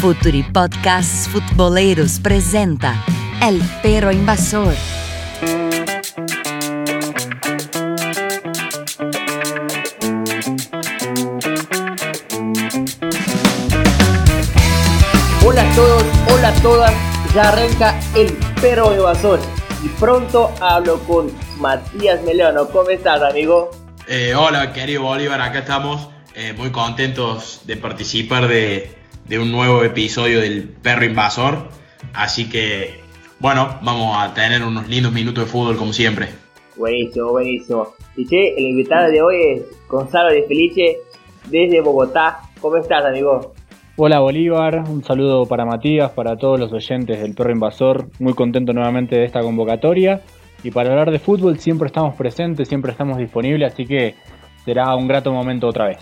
Futuri Podcasts Futboleros presenta El Perro Invasor. Hola a todos, hola a todas, ya arranca el perro invasor y pronto hablo con Matías Meleano. ¿Cómo estás, amigo? Eh, hola, querido Bolívar, acá estamos eh, muy contentos de participar de, de un nuevo episodio del perro invasor. Así que, bueno, vamos a tener unos lindos minutos de fútbol como siempre. Buenísimo, buenísimo. Y che, el invitado de hoy es Gonzalo de Felice desde Bogotá. ¿Cómo estás, amigo? Hola Bolívar, un saludo para Matías, para todos los oyentes del Perro Invasor, muy contento nuevamente de esta convocatoria y para hablar de fútbol siempre estamos presentes, siempre estamos disponibles, así que será un grato momento otra vez.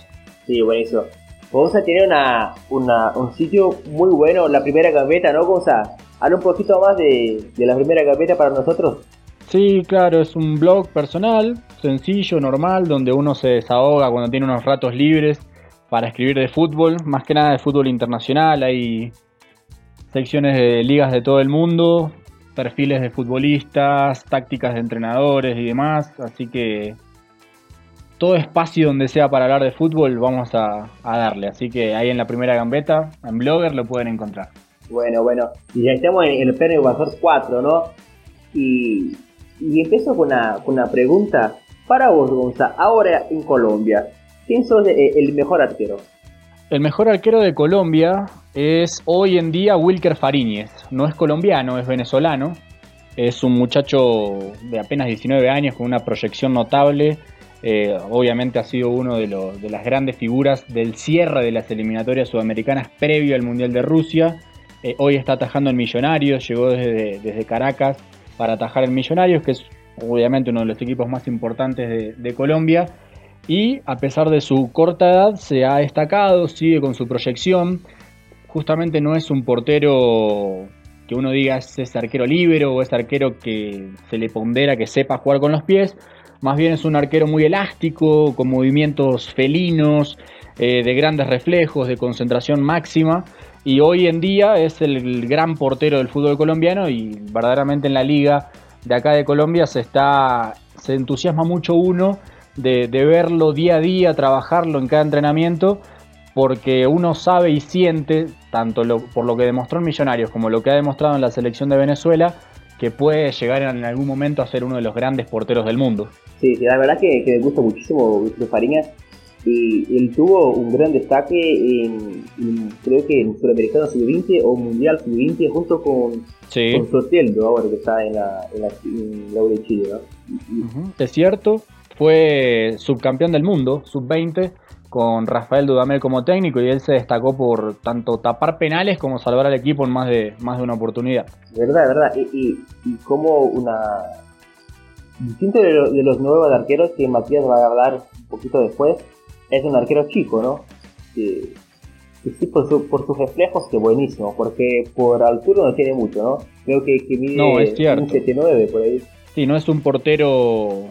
Sí, buenísimo. Gonza tiene una, una, un sitio muy bueno, la primera gaveta, ¿no, Gonza? Habla un poquito más de, de la primera gaveta para nosotros. Sí, claro, es un blog personal, sencillo, normal, donde uno se desahoga cuando tiene unos ratos libres para escribir de fútbol, más que nada de fútbol internacional, hay secciones de ligas de todo el mundo, perfiles de futbolistas, tácticas de entrenadores y demás, así que todo espacio donde sea para hablar de fútbol vamos a, a darle, así que ahí en la primera gambeta, en Blogger lo pueden encontrar. Bueno, bueno, y ya estamos en el Perro Invasor 4, ¿no? Y, y empiezo con una, con una pregunta para vos, Gonza, ahora en Colombia. ¿Quién sos eh, el mejor arquero? El mejor arquero de Colombia es hoy en día Wilker Fariñez. No es colombiano, es venezolano. Es un muchacho de apenas 19 años con una proyección notable. Eh, obviamente ha sido uno de, de, las grandes figuras del cierre de las eliminatorias sudamericanas previo al Mundial de Rusia. Eh, hoy está atajando en Millonarios, llegó desde, desde, Caracas para atajar en Millonarios, que es obviamente uno de los equipos más importantes de, Colombia y a pesar de su corta edad se ha destacado, sigue con su proyección. Justamente no es un portero que uno diga es arquero libre o es arquero que se le pondera que sepa jugar con los pies. Más bien es un arquero muy elástico, con movimientos felinos, eh, de grandes reflejos, de concentración máxima. Y hoy en día es el gran portero del fútbol colombiano y verdaderamente en la liga de acá de Colombia se está se entusiasma mucho uno de, de, verlo día a día, trabajarlo en cada entrenamiento, porque uno sabe y siente, tanto lo, por lo que demostró en Millonarios como lo que ha demostrado en la selección de Venezuela, que puede llegar en algún momento a ser uno de los grandes porteros del mundo. Sí, la verdad que, que me gusta muchísimo Víctor Fariñas y él tuvo un gran destaque en, en creo que en Sudamericano Sub-20 o Mundial Sub-20 junto con, sí. con Soteldo ahora que está en la, en la, en la de Chile, ¿no? Uh -huh. Es cierto, fue subcampeón del mundo, sub-20, con Rafael Dudamel como técnico y él se destacó por tanto tapar penales como salvar al equipo en más de, más de una oportunidad. Verdad, verdad. Y, y, y como una... Distinto de, lo, de, los nuevos arqueros que Matías va a hablar un poquito después, es un arquero chico, ¿no? Que, que sí, por, su, por sus reflejos, que buenísimo, porque por altura no tiene mucho, ¿no? Creo que, que mide no, es cierto. un 79 por ahí. Sí, no es un portero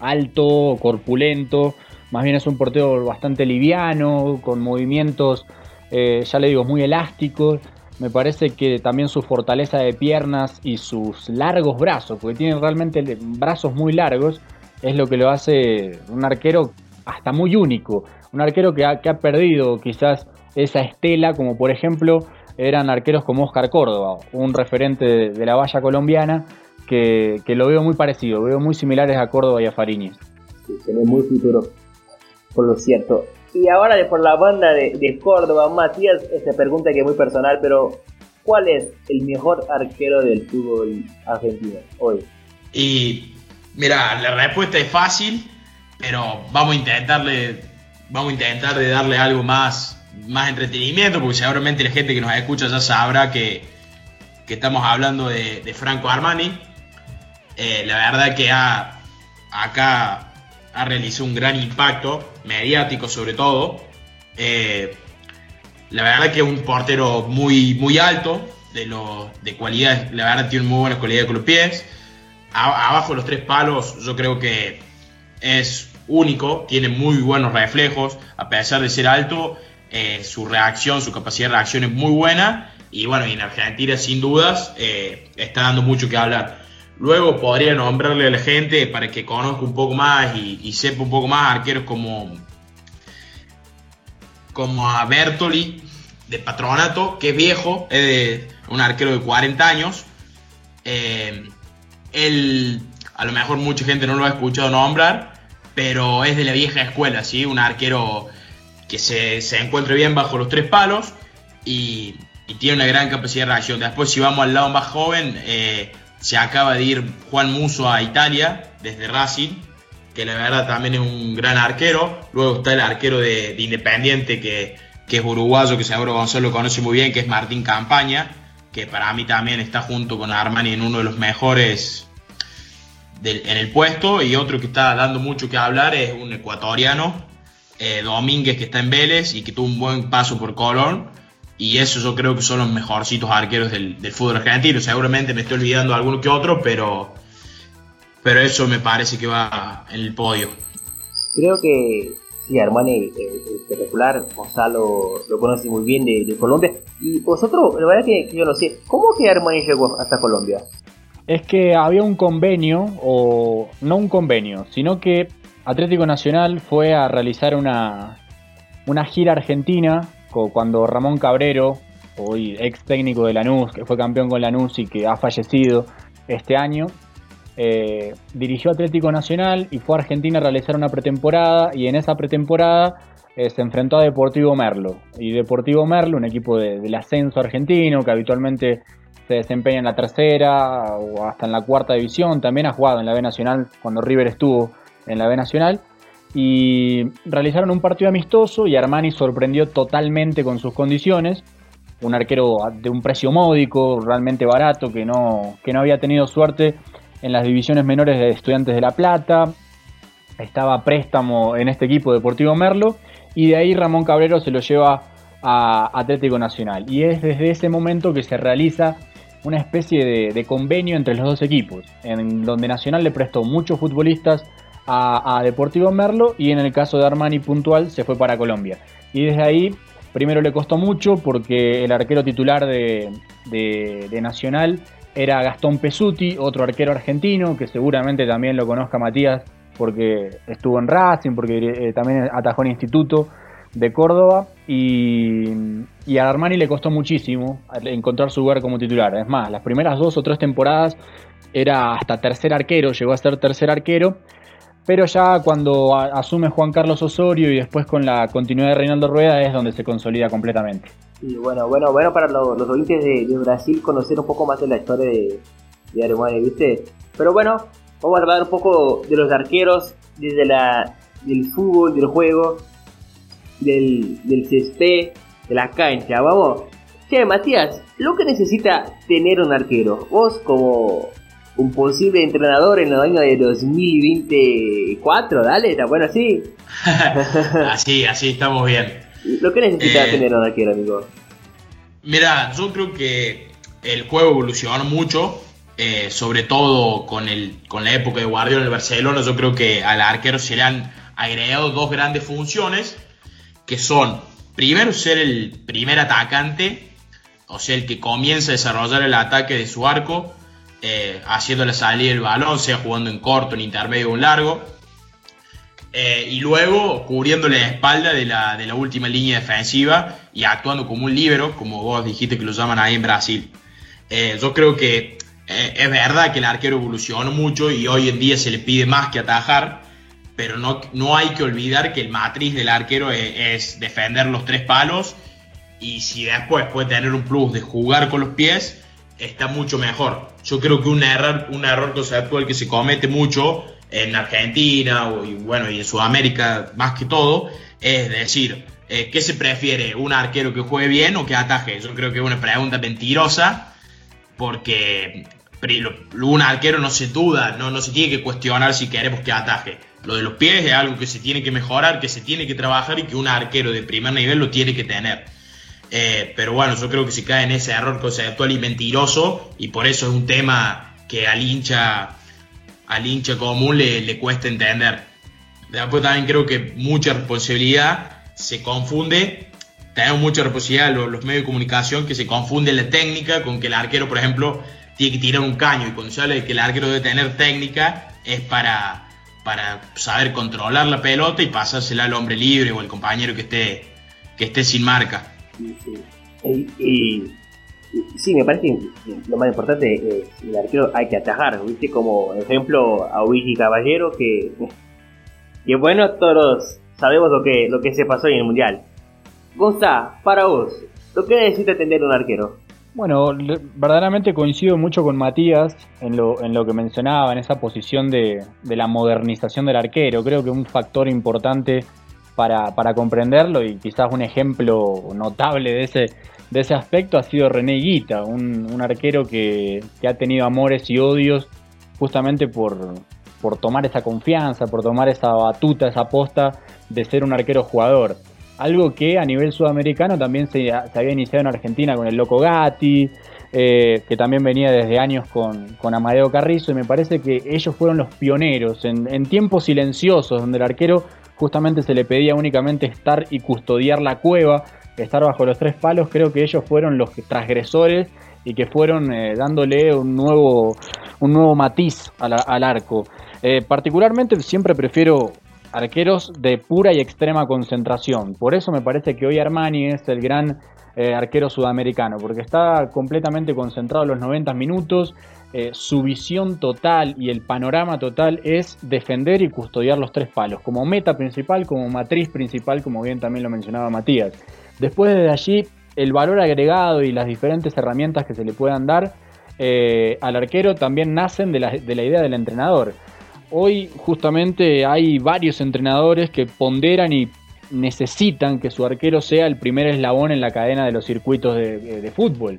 alto, corpulento, más bien es un portero bastante liviano, con movimientos, eh, ya le digo, muy elásticos. Me parece que también su fortaleza de piernas y sus largos brazos, porque tiene realmente brazos muy largos, es lo que lo hace un arquero hasta muy único. Un arquero que ha, que ha perdido quizás esa estela, como por ejemplo eran arqueros como Oscar Córdoba, un referente de, la valla colombiana, que, que, lo veo muy parecido, veo muy similares a Córdoba y a Fariñez. Sí, se ve muy futuro, por lo cierto. Y ahora por la banda de, Córdoba, Matías, esta pregunta que es muy personal, pero ¿cuál es el mejor arquero del fútbol argentino hoy? Y mira, la respuesta es fácil, pero vamos a intentarle, vamos a intentar de darle algo más, más entretenimiento, porque seguramente la gente que nos escucha ya sabrá que, que estamos hablando de, de Franco Armani. Eh, la verdad que ha, acá ha realizado un gran impacto, mediático sobre todo. Eh, la verdad que es un portero muy, muy alto, de, lo, de cualidad, la verdad tiene muy buenas cualidades con los pies. Abajo de los tres palos yo creo que es único, tiene muy buenos reflejos, a pesar de ser alto, eh, su reacción, su capacidad de reacción es muy buena. Y bueno, en Argentina sin dudas eh, está dando mucho que hablar. Luego podría nombrarle a la gente para que conozca un poco más y, sepa un poco más arqueros como, como a Bertoli de Patronato, que es viejo, es de, un arquero de 40 años. Eh, él, a lo mejor mucha gente no lo ha escuchado nombrar, pero es de la vieja escuela, ¿sí? Un arquero que se, se encuentra bien bajo los tres palos y, tiene una gran capacidad de reacción. Después, si vamos al lado más joven, eh, se acaba de ir Juan Muso a Italia desde Racing, que la verdad también es un gran arquero. Luego está el arquero de, Independiente, que, que, es uruguayo, que seguro Gonzalo lo conoce muy bien, que es Martín Campaña, que para mí también está junto con Armani en uno de los mejores en el puesto. Y otro que está dando mucho que hablar es un ecuatoriano, eh, Domínguez, que está en Vélez y que tuvo un buen paso por Colón. Y eso yo creo que son los mejorcitos arqueros del, fútbol argentino. Seguramente me estoy olvidando alguno que otro, pero, pero eso me parece que va en el podio. Creo que sí, Armani es espectacular. Gonzalo lo conoce muy bien de, Colombia. Y vosotros, la verdad que, que, yo no sé, ¿cómo que Armani llegó hasta Colombia? Es que había un convenio, o no un convenio, sino que Atlético Nacional fue a realizar una, una gira argentina cuando Ramón Cabrero, hoy ex técnico de Lanús, que fue campeón con Lanús y que ha fallecido este año, eh, dirigió Atlético Nacional y fue a Argentina a realizar una pretemporada y en esa pretemporada eh, se enfrentó a Deportivo Merlo. Y Deportivo Merlo, un equipo del ascenso argentino que habitualmente se desempeña en la tercera o hasta en la cuarta división, también ha jugado en la B Nacional cuando River estuvo en la B Nacional y realizaron un partido amistoso y Armani sorprendió totalmente con sus condiciones. Un arquero de un precio módico, realmente barato, que no, que no había tenido suerte en las divisiones menores de Estudiantes de La Plata. Estaba préstamo en este equipo Deportivo Merlo y de ahí Ramón Cabrero se lo lleva a Atlético Nacional. Y es desde ese momento que se realiza una especie de, de convenio entre los dos equipos, en donde Nacional le prestó muchos futbolistas a, Deportivo Merlo y en el caso de Armani puntual se fue para Colombia. Y desde ahí, primero le costó mucho porque el arquero titular de, Nacional era Gastón Pesuti, otro arquero argentino que seguramente también lo conozca Matías porque estuvo en Racing, porque eh, también atajó en Instituto de Córdoba y, y, a Armani le costó muchísimo encontrar su lugar como titular. Es más, las primeras dos o tres temporadas era hasta tercer arquero, llegó a ser tercer arquero pero ya cuando asume Juan Carlos Osorio y después con la continuidad de Reinaldo Rueda es donde se consolida completamente. Y bueno, bueno, bueno para los, los oyentes de, Brasil conocer un poco más de la historia de, de Armani, ¿viste? Pero bueno, vamos a hablar un poco de los arqueros, desde la, del fútbol, del juego, del, del césped, de la cancha, vamos. Che, Matías, lo que necesita tener un arquero, vos como un posible entrenador en el año de 2024, dale, está bueno así. así, así estamos bien. Lo que necesita eh, tener un arquero, amigo. Mira, yo creo que el juego evolucionó mucho, eh, sobre todo con, el, con la época de Guardiola en el Barcelona. Yo creo que al arquero se le han agregado dos grandes funciones, que son, primero, ser el primer atacante, o sea, el que comienza a desarrollar el ataque de su arco eh, haciéndole salir el balón, sea jugando en corto, en intermedio o en largo. Eh, y luego cubriéndole la espalda de la, última línea defensiva y actuando como un líbero, como vos dijiste que lo llaman ahí en Brasil. Eh, yo creo que es verdad que el arquero evolucionó mucho y hoy en día se le pide más que atajar, pero no, no hay que olvidar que el matriz del arquero es defender los tres palos y si después puede tener un plus de jugar con los pies, está mucho mejor. Yo creo que un error, un error conceptual que se comete mucho en Argentina y, bueno, y en Sudamérica más que todo, es decir, eh, ¿qué se prefiere? ¿Un arquero que juegue bien o que ataje? Yo creo que es una pregunta mentirosa porque un arquero no se duda, no, no se tiene que cuestionar si queremos que ataje. Lo de los pies es algo que se tiene que mejorar, que se tiene que trabajar y que un arquero de primer nivel lo tiene que tener. Eh, pero bueno, yo creo que se cae en ese error conceptual y mentiroso y por eso es un tema que al hincha, al hincha común le, le cuesta entender. Después también creo que mucha responsabilidad se confunde tenemos mucha responsabilidad los, los medios de comunicación que se confunde la técnica con que el arquero, por ejemplo, tiene que tirar un caño. Y cuando se habla de que el arquero debe tener técnica, es para, para saber controlar la pelota y pasársela al hombre libre o al compañero que esté, que esté sin marca. Y, sí, me parece que lo más importante es el arquero hay que atajar, ¿viste? Como ejemplo a Luigi Caballero, que, que bueno, todos sabemos lo que, lo que se pasó en el Mundial. Gonza, para vos, ¿lo que necesita tener un arquero? Bueno, verdaderamente coincido mucho con Matías en lo, en lo que mencionaba, en esa posición de, de la modernización del arquero. Creo que un factor importante para, para, comprenderlo y quizás un ejemplo notable de ese, de ese aspecto ha sido René Guita, un, un arquero que, que, ha tenido amores y odios justamente por, por tomar esa confianza, por tomar esa batuta, esa posta de ser un arquero jugador. Algo que a nivel sudamericano también se, había iniciado en Argentina con el Loco Gatti, eh, que también venía desde años con, con, Amadeo Carrizo, y me parece que ellos fueron los pioneros en, en, tiempos silenciosos, donde el arquero justamente se le pedía únicamente estar y custodiar la cueva, estar bajo los tres palos, creo que ellos fueron los transgresores y que fueron eh, dándole un nuevo, un nuevo matiz al, arco. Eh, particularmente siempre prefiero arqueros de pura y extrema concentración. Por eso me parece que hoy Armani es el gran eh, arquero sudamericano, porque está completamente concentrado los 90 minutos. Eh, su visión total y el panorama total es defender y custodiar los tres palos, como meta principal, como matriz principal, como bien también lo mencionaba Matías. Después de allí, el valor agregado y las diferentes herramientas que se le puedan dar eh, al arquero también nacen de la, de la idea del entrenador. Hoy justamente hay varios entrenadores que ponderan y necesitan que su arquero sea el primer eslabón en la cadena de los circuitos de, fútbol.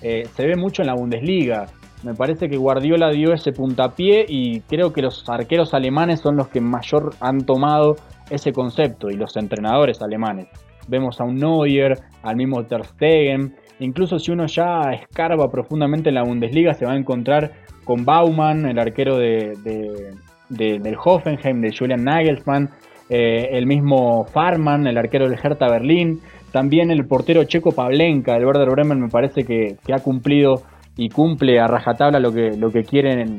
Eh, se ve mucho en la Bundesliga. Me parece que Guardiola dio ese puntapié y creo que los arqueros alemanes son los que mayor han tomado ese concepto y los entrenadores alemanes. Vemos a un Neuer, al mismo Ter Stegen, incluso si uno ya escarba profundamente en la Bundesliga se va a encontrar con Baumann, el arquero de, de, de, del Hoffenheim, de Julian Nagelsmann, eh, el mismo Farman, el arquero del Hertha Berlín, también el portero checo Pavlenka del Werder Bremen me parece que, ha cumplido y cumple a rajatabla lo que, lo que quieren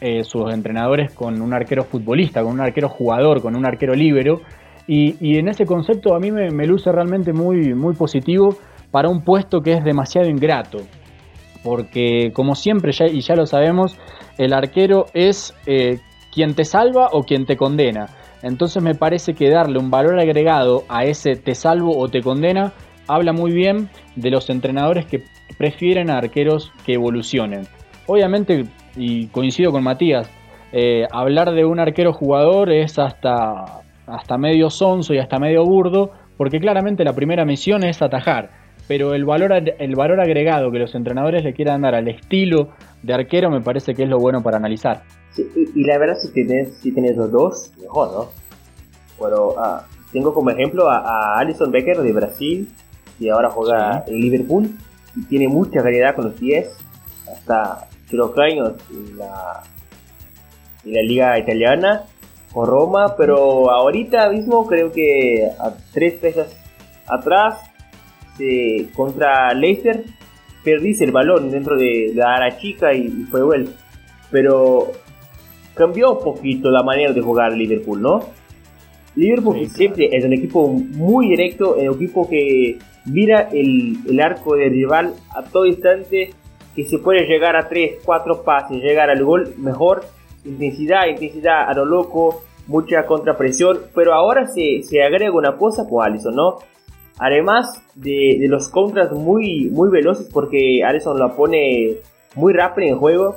eh, sus entrenadores con un arquero futbolista, con un arquero jugador, con un arquero libero. Y, y en ese concepto a mí me, luce realmente muy, muy positivo para un puesto que es demasiado ingrato. Porque como siempre, y ya lo sabemos, el arquero es eh, quien te salva o quien te condena. Entonces me parece que darle un valor agregado a ese te salvo o te condena habla muy bien de los entrenadores que prefieren a arqueros que evolucionen. Obviamente, y coincido con Matías, eh, hablar de un arquero jugador es hasta, hasta medio sonso y hasta medio burdo, porque claramente la primera misión es atajar, pero el valor, el valor agregado que los entrenadores le quieran dar al estilo de arquero me parece que es lo bueno para analizar. Sí, y, y, la verdad, si tenés, si tenés los dos, mejor, ¿no? Bueno, ah, tengo como ejemplo a, a, Alison Becker de Brasil, y ahora juega sí. en Liverpool, y tiene mucha calidad con los pies, hasta los años en la, en la liga italiana, con Roma, pero ahorita mismo creo que a tres pesas atrás, se, contra Leicester, perdiste el balón dentro de la área chica y, y fue gol. Pero cambió un poquito la manera de jugar Liverpool, ¿no? Liverpool sí, siempre claro. es un equipo muy directo, un equipo que mira el, el, arco del rival a todo instante, que se puede llegar a 3, 4 pases, llegar al gol mejor, intensidad, intensidad a lo loco, mucha contrapresión, pero ahora se, se agrega una cosa con Allison, ¿no? Además de, de, los contras muy, muy veloces, porque Allison la pone muy rápido en juego,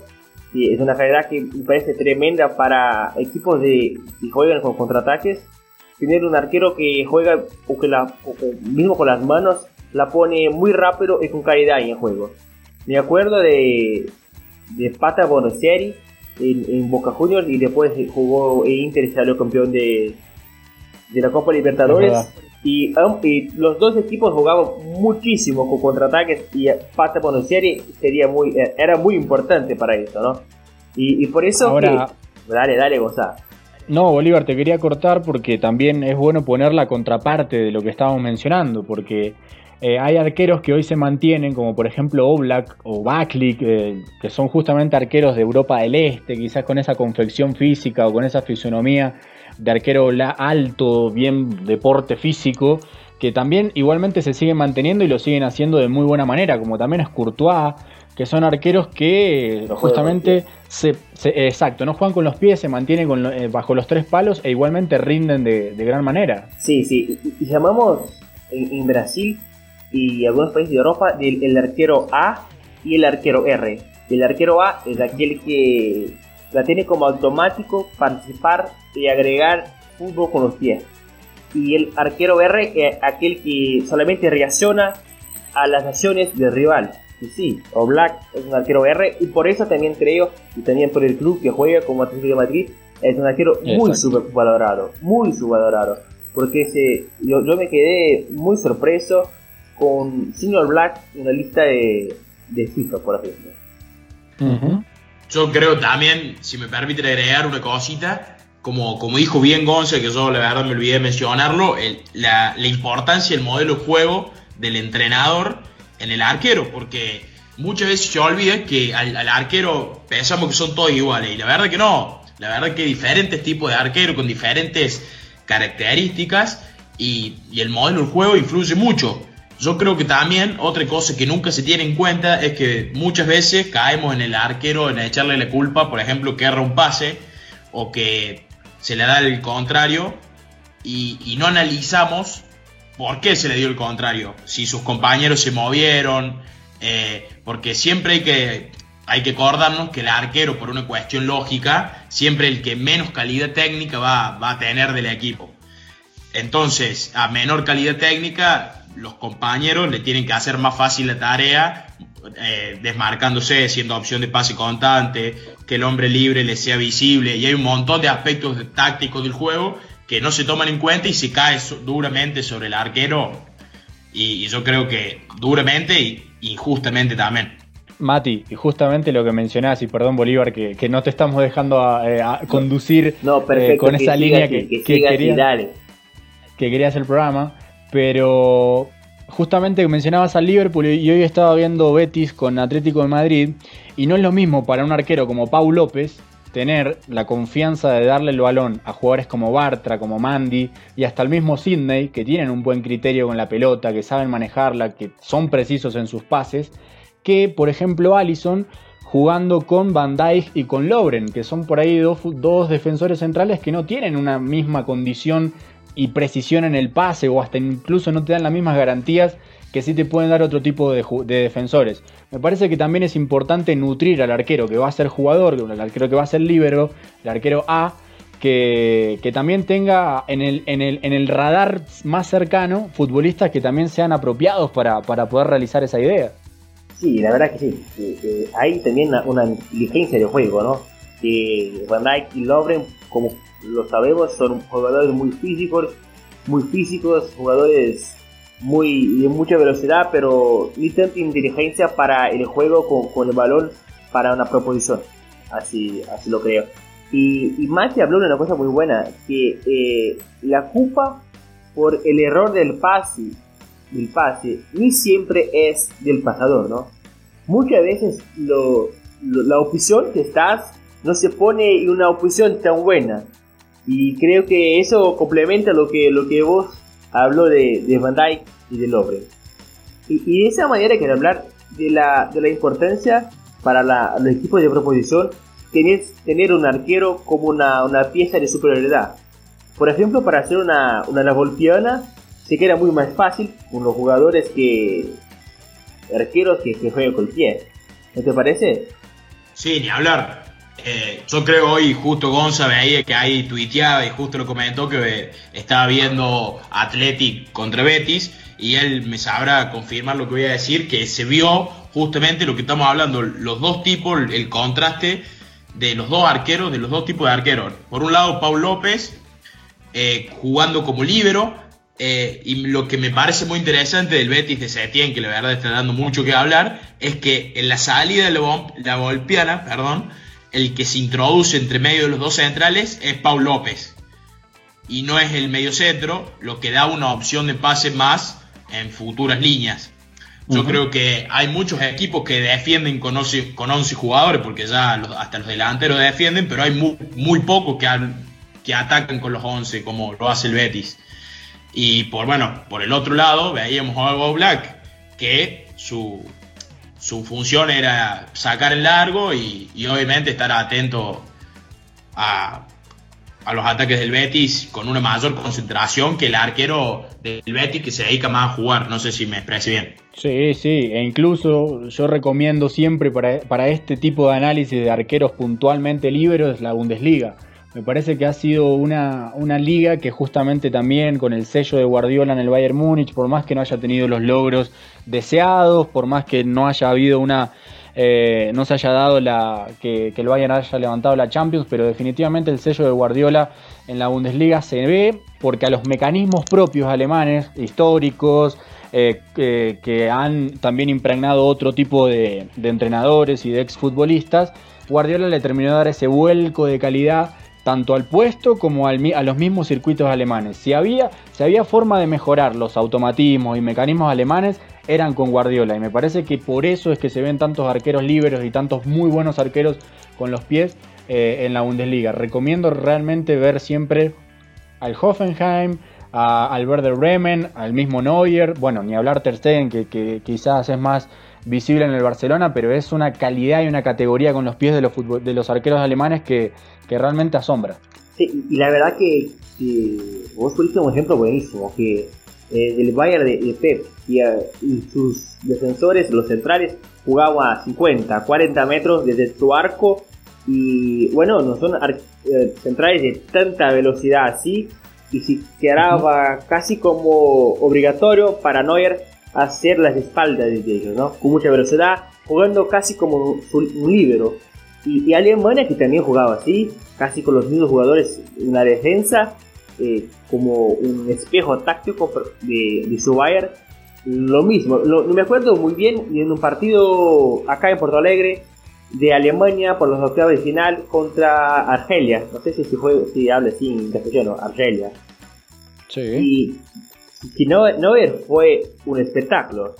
y es una calidad que me parece tremenda para equipos de, que juegan con contraataques. Tener un arquero que juega o que, la, o que mismo con las manos la pone muy rápido y con calidad en el juego. Me acuerdo de, de Pata Bonosieri en, en, Boca Juniors y después jugó en Inter y salió campeón de, de la Copa Libertadores. Y, y, los dos equipos jugaban muchísimo con contraataques y Pata Bonosieri sería muy, eh, era muy importante para eso, ¿no? Y, y por eso Ahora, que, dale, dale, goza. No, Bolívar, te quería cortar porque también es bueno poner la contraparte de lo que estábamos mencionando, porque eh, hay arqueros que hoy se mantienen, como por ejemplo Oblak o Baklik, eh, que son justamente arqueros de Europa del Este, quizás con esa confección física o con esa fisonomía de arquero alto, bien deporte físico, que también igualmente se siguen manteniendo y lo siguen haciendo de muy buena manera, como también es Courtois, que son arqueros que justamente se, exacto, no juegan con los pies, se mantienen eh, bajo los tres palos e igualmente rinden de, gran manera. Sí, sí, y llamamos en, Brasil y algunos países de Europa el arquero A y el arquero R. El arquero A es aquel que la tiene como automático participar y agregar fútbol con los pies. Y el arquero R es aquel que solamente reacciona a las acciones del rival. Y sí, Black es un arquero R y por eso también creo, y también por el club que juega como Atlético de Madrid, es un arquero muy subvalorado, muy subvalorado. Porque ese, yo, me quedé muy sorpreso con Senior Black en la lista de, de FIFA, por ejemplo. Yo creo también, si me permite agregar una cosita, como, como dijo bien Gonza, que yo la verdad me olvidé de mencionarlo, la, la importancia del modelo de juego del entrenador en el arquero, porque muchas veces se olvida que al, arquero pensamos que son todos iguales, y la verdad que no, la verdad que hay diferentes tipos de arquero con diferentes características y, el modelo del juego influye mucho. Yo creo que también otra cosa que nunca se tiene en cuenta es que muchas veces caemos en el arquero en echarle la culpa, por ejemplo, que erra un pase o que se le da el contrario y, y no analizamos por qué se le dio el contrario, si sus compañeros se movieron, eh, porque siempre hay que, hay que acordarnos que el arquero, por una cuestión lógica, siempre el que menos calidad técnica va, a tener del equipo. Entonces, a menor calidad técnica, los compañeros le tienen que hacer más fácil la tarea, eh, desmarcándose, siendo opción de pase constante, que el hombre libre le sea visible, y hay un montón de aspectos tácticos del juego que no se toman en cuenta y se cae duramente sobre el arquero. Y, yo creo que duramente y injustamente también. Mati, y justamente lo que mencionás, y perdón Bolívar, que, no te estamos dejando a, eh, conducir eh, con esa línea que, que, quería, que querías el programa, pero justamente mencionabas al Liverpool y hoy estaba viendo Betis con Atlético de Madrid, y no es lo mismo para un arquero como Pau López, tener la confianza de darle el balón a jugadores como Bartra, como Mandy y hasta el mismo Sidney, que tienen un buen criterio con la pelota, que saben manejarla, que son precisos en sus pases, que por ejemplo Allison jugando con Van Dijk y con Lobren, que son por ahí dos, dos defensores centrales que no tienen una misma condición y precisión en el pase o hasta incluso no te dan las mismas garantías que sí te pueden dar otro tipo de, defensores. Me parece que también es importante nutrir al arquero que va a ser jugador, al arquero que va a ser libero, el arquero A, que, también tenga en el, en, el, en el, radar más cercano futbolistas que también sean apropiados para, poder realizar esa idea. Sí, la verdad que sí. hay también una, inteligencia de juego, ¿no? Que Van Dijk y Lovren, como lo sabemos, son jugadores muy físicos, muy físicos, jugadores muy de mucha velocidad, pero ni tanta inteligencia para el juego con, el balón para una proposición. Así, así lo creo. Y, y Mati habló de una cosa muy buena, que eh, la culpa por el error del pase, del pase, ni siempre es del pasador, ¿no? Muchas veces lo, la opción que estás no se pone en una opción tan buena. Y creo que eso complementa lo que, lo que vos habló de, de Van Dyke y de Lobre. Y, de esa manera quiero hablar de la, de la importancia para la, los equipos de proposición tener, tener un arquero como una, una, pieza de superioridad. Por ejemplo, para hacer una, una la volpiana se queda muy más fácil con los jugadores que arqueros que, que juegan con el pie. ¿No te parece? Sí, ni hablar. Eh, yo creo hoy justo Gonza veía que ahí tuiteaba y justo lo comentó que estaba viendo Athletic contra Betis y él me sabrá confirmar lo que voy a decir, que se vio justamente lo que estamos hablando, los dos tipos, el contraste de los dos arqueros, de los dos tipos de arqueros. Por un lado, Paul López eh, jugando como líbero, eh, y lo que me parece muy interesante del Betis de Setien, que la verdad está dando mucho que hablar, es que en la salida de la, la Volpiana, perdón, el que se introduce entre medio de los dos centrales es Paul López. Y no es el medio centro, lo que da una opción de pase más en futuras líneas. Yo creo que hay muchos equipos que defienden con 11, con 11 jugadores, porque ya hasta los delanteros defienden, pero hay muy, muy pocos que, que atacan con los 11, como lo hace el Betis. Y por bueno, por el otro lado, veíamos a Black, que su, su función era sacar el largo y, y obviamente estar atento a, a los ataques del Betis con una mayor concentración que el arquero del Betis que se dedica más a jugar. No sé si me expresé bien. Sí, sí, e incluso yo recomiendo siempre para, para este tipo de análisis de arqueros puntualmente libres la Bundesliga. Me parece que ha sido una, una liga que justamente también con el sello de Guardiola en el Bayern Múnich, por más que no haya tenido los logros deseados, por más que no haya habido una eh, no se haya dado la que, el Bayern haya levantado la Champions, pero definitivamente el sello de Guardiola en la Bundesliga se ve porque a los mecanismos propios alemanes, históricos, eh, que, han también impregnado otro tipo de, entrenadores y de exfutbolistas, Guardiola le terminó de dar ese vuelco de calidad tanto al puesto como a los mismos circuitos alemanes. Si había, si había forma de mejorar los automatismos y mecanismos alemanes, eran con Guardiola. Y me parece que por eso es que se ven tantos arqueros libres y tantos muy buenos arqueros con los pies eh, en la Bundesliga. Recomiendo realmente ver siempre al Hoffenheim, al Werder Bremen, al mismo Neuer, bueno, ni hablar Ter Stegen, que, quizás es más visible en el Barcelona, pero es una calidad y una categoría con los pies de los, de los arqueros alemanes que, realmente asombra. Sí, y la verdad que, vos fuiste un ejemplo buenísimo, que eh, del Bayern de, Pep eh, y, sus defensores, los centrales, jugaban a 50, 40 metros desde su arco y bueno, no son eh, centrales de tanta velocidad así y si quedaba casi como obligatorio para Neuer hacer las espaldas de ellos, ¿no? Con mucha velocidad, jugando casi como un líbero. Y, y Alemania que también jugaba así, casi con los mismos jugadores en la defensa eh, como un espejo táctico de, de su Bayern. Lo mismo, no me acuerdo muy bien en un partido acá en Porto Alegre de Alemania por los octavos de final contra Argelia. No sé si, fue, si habla así en castellano, Argelia. Sí. Y, no, ver fue un espectáculo.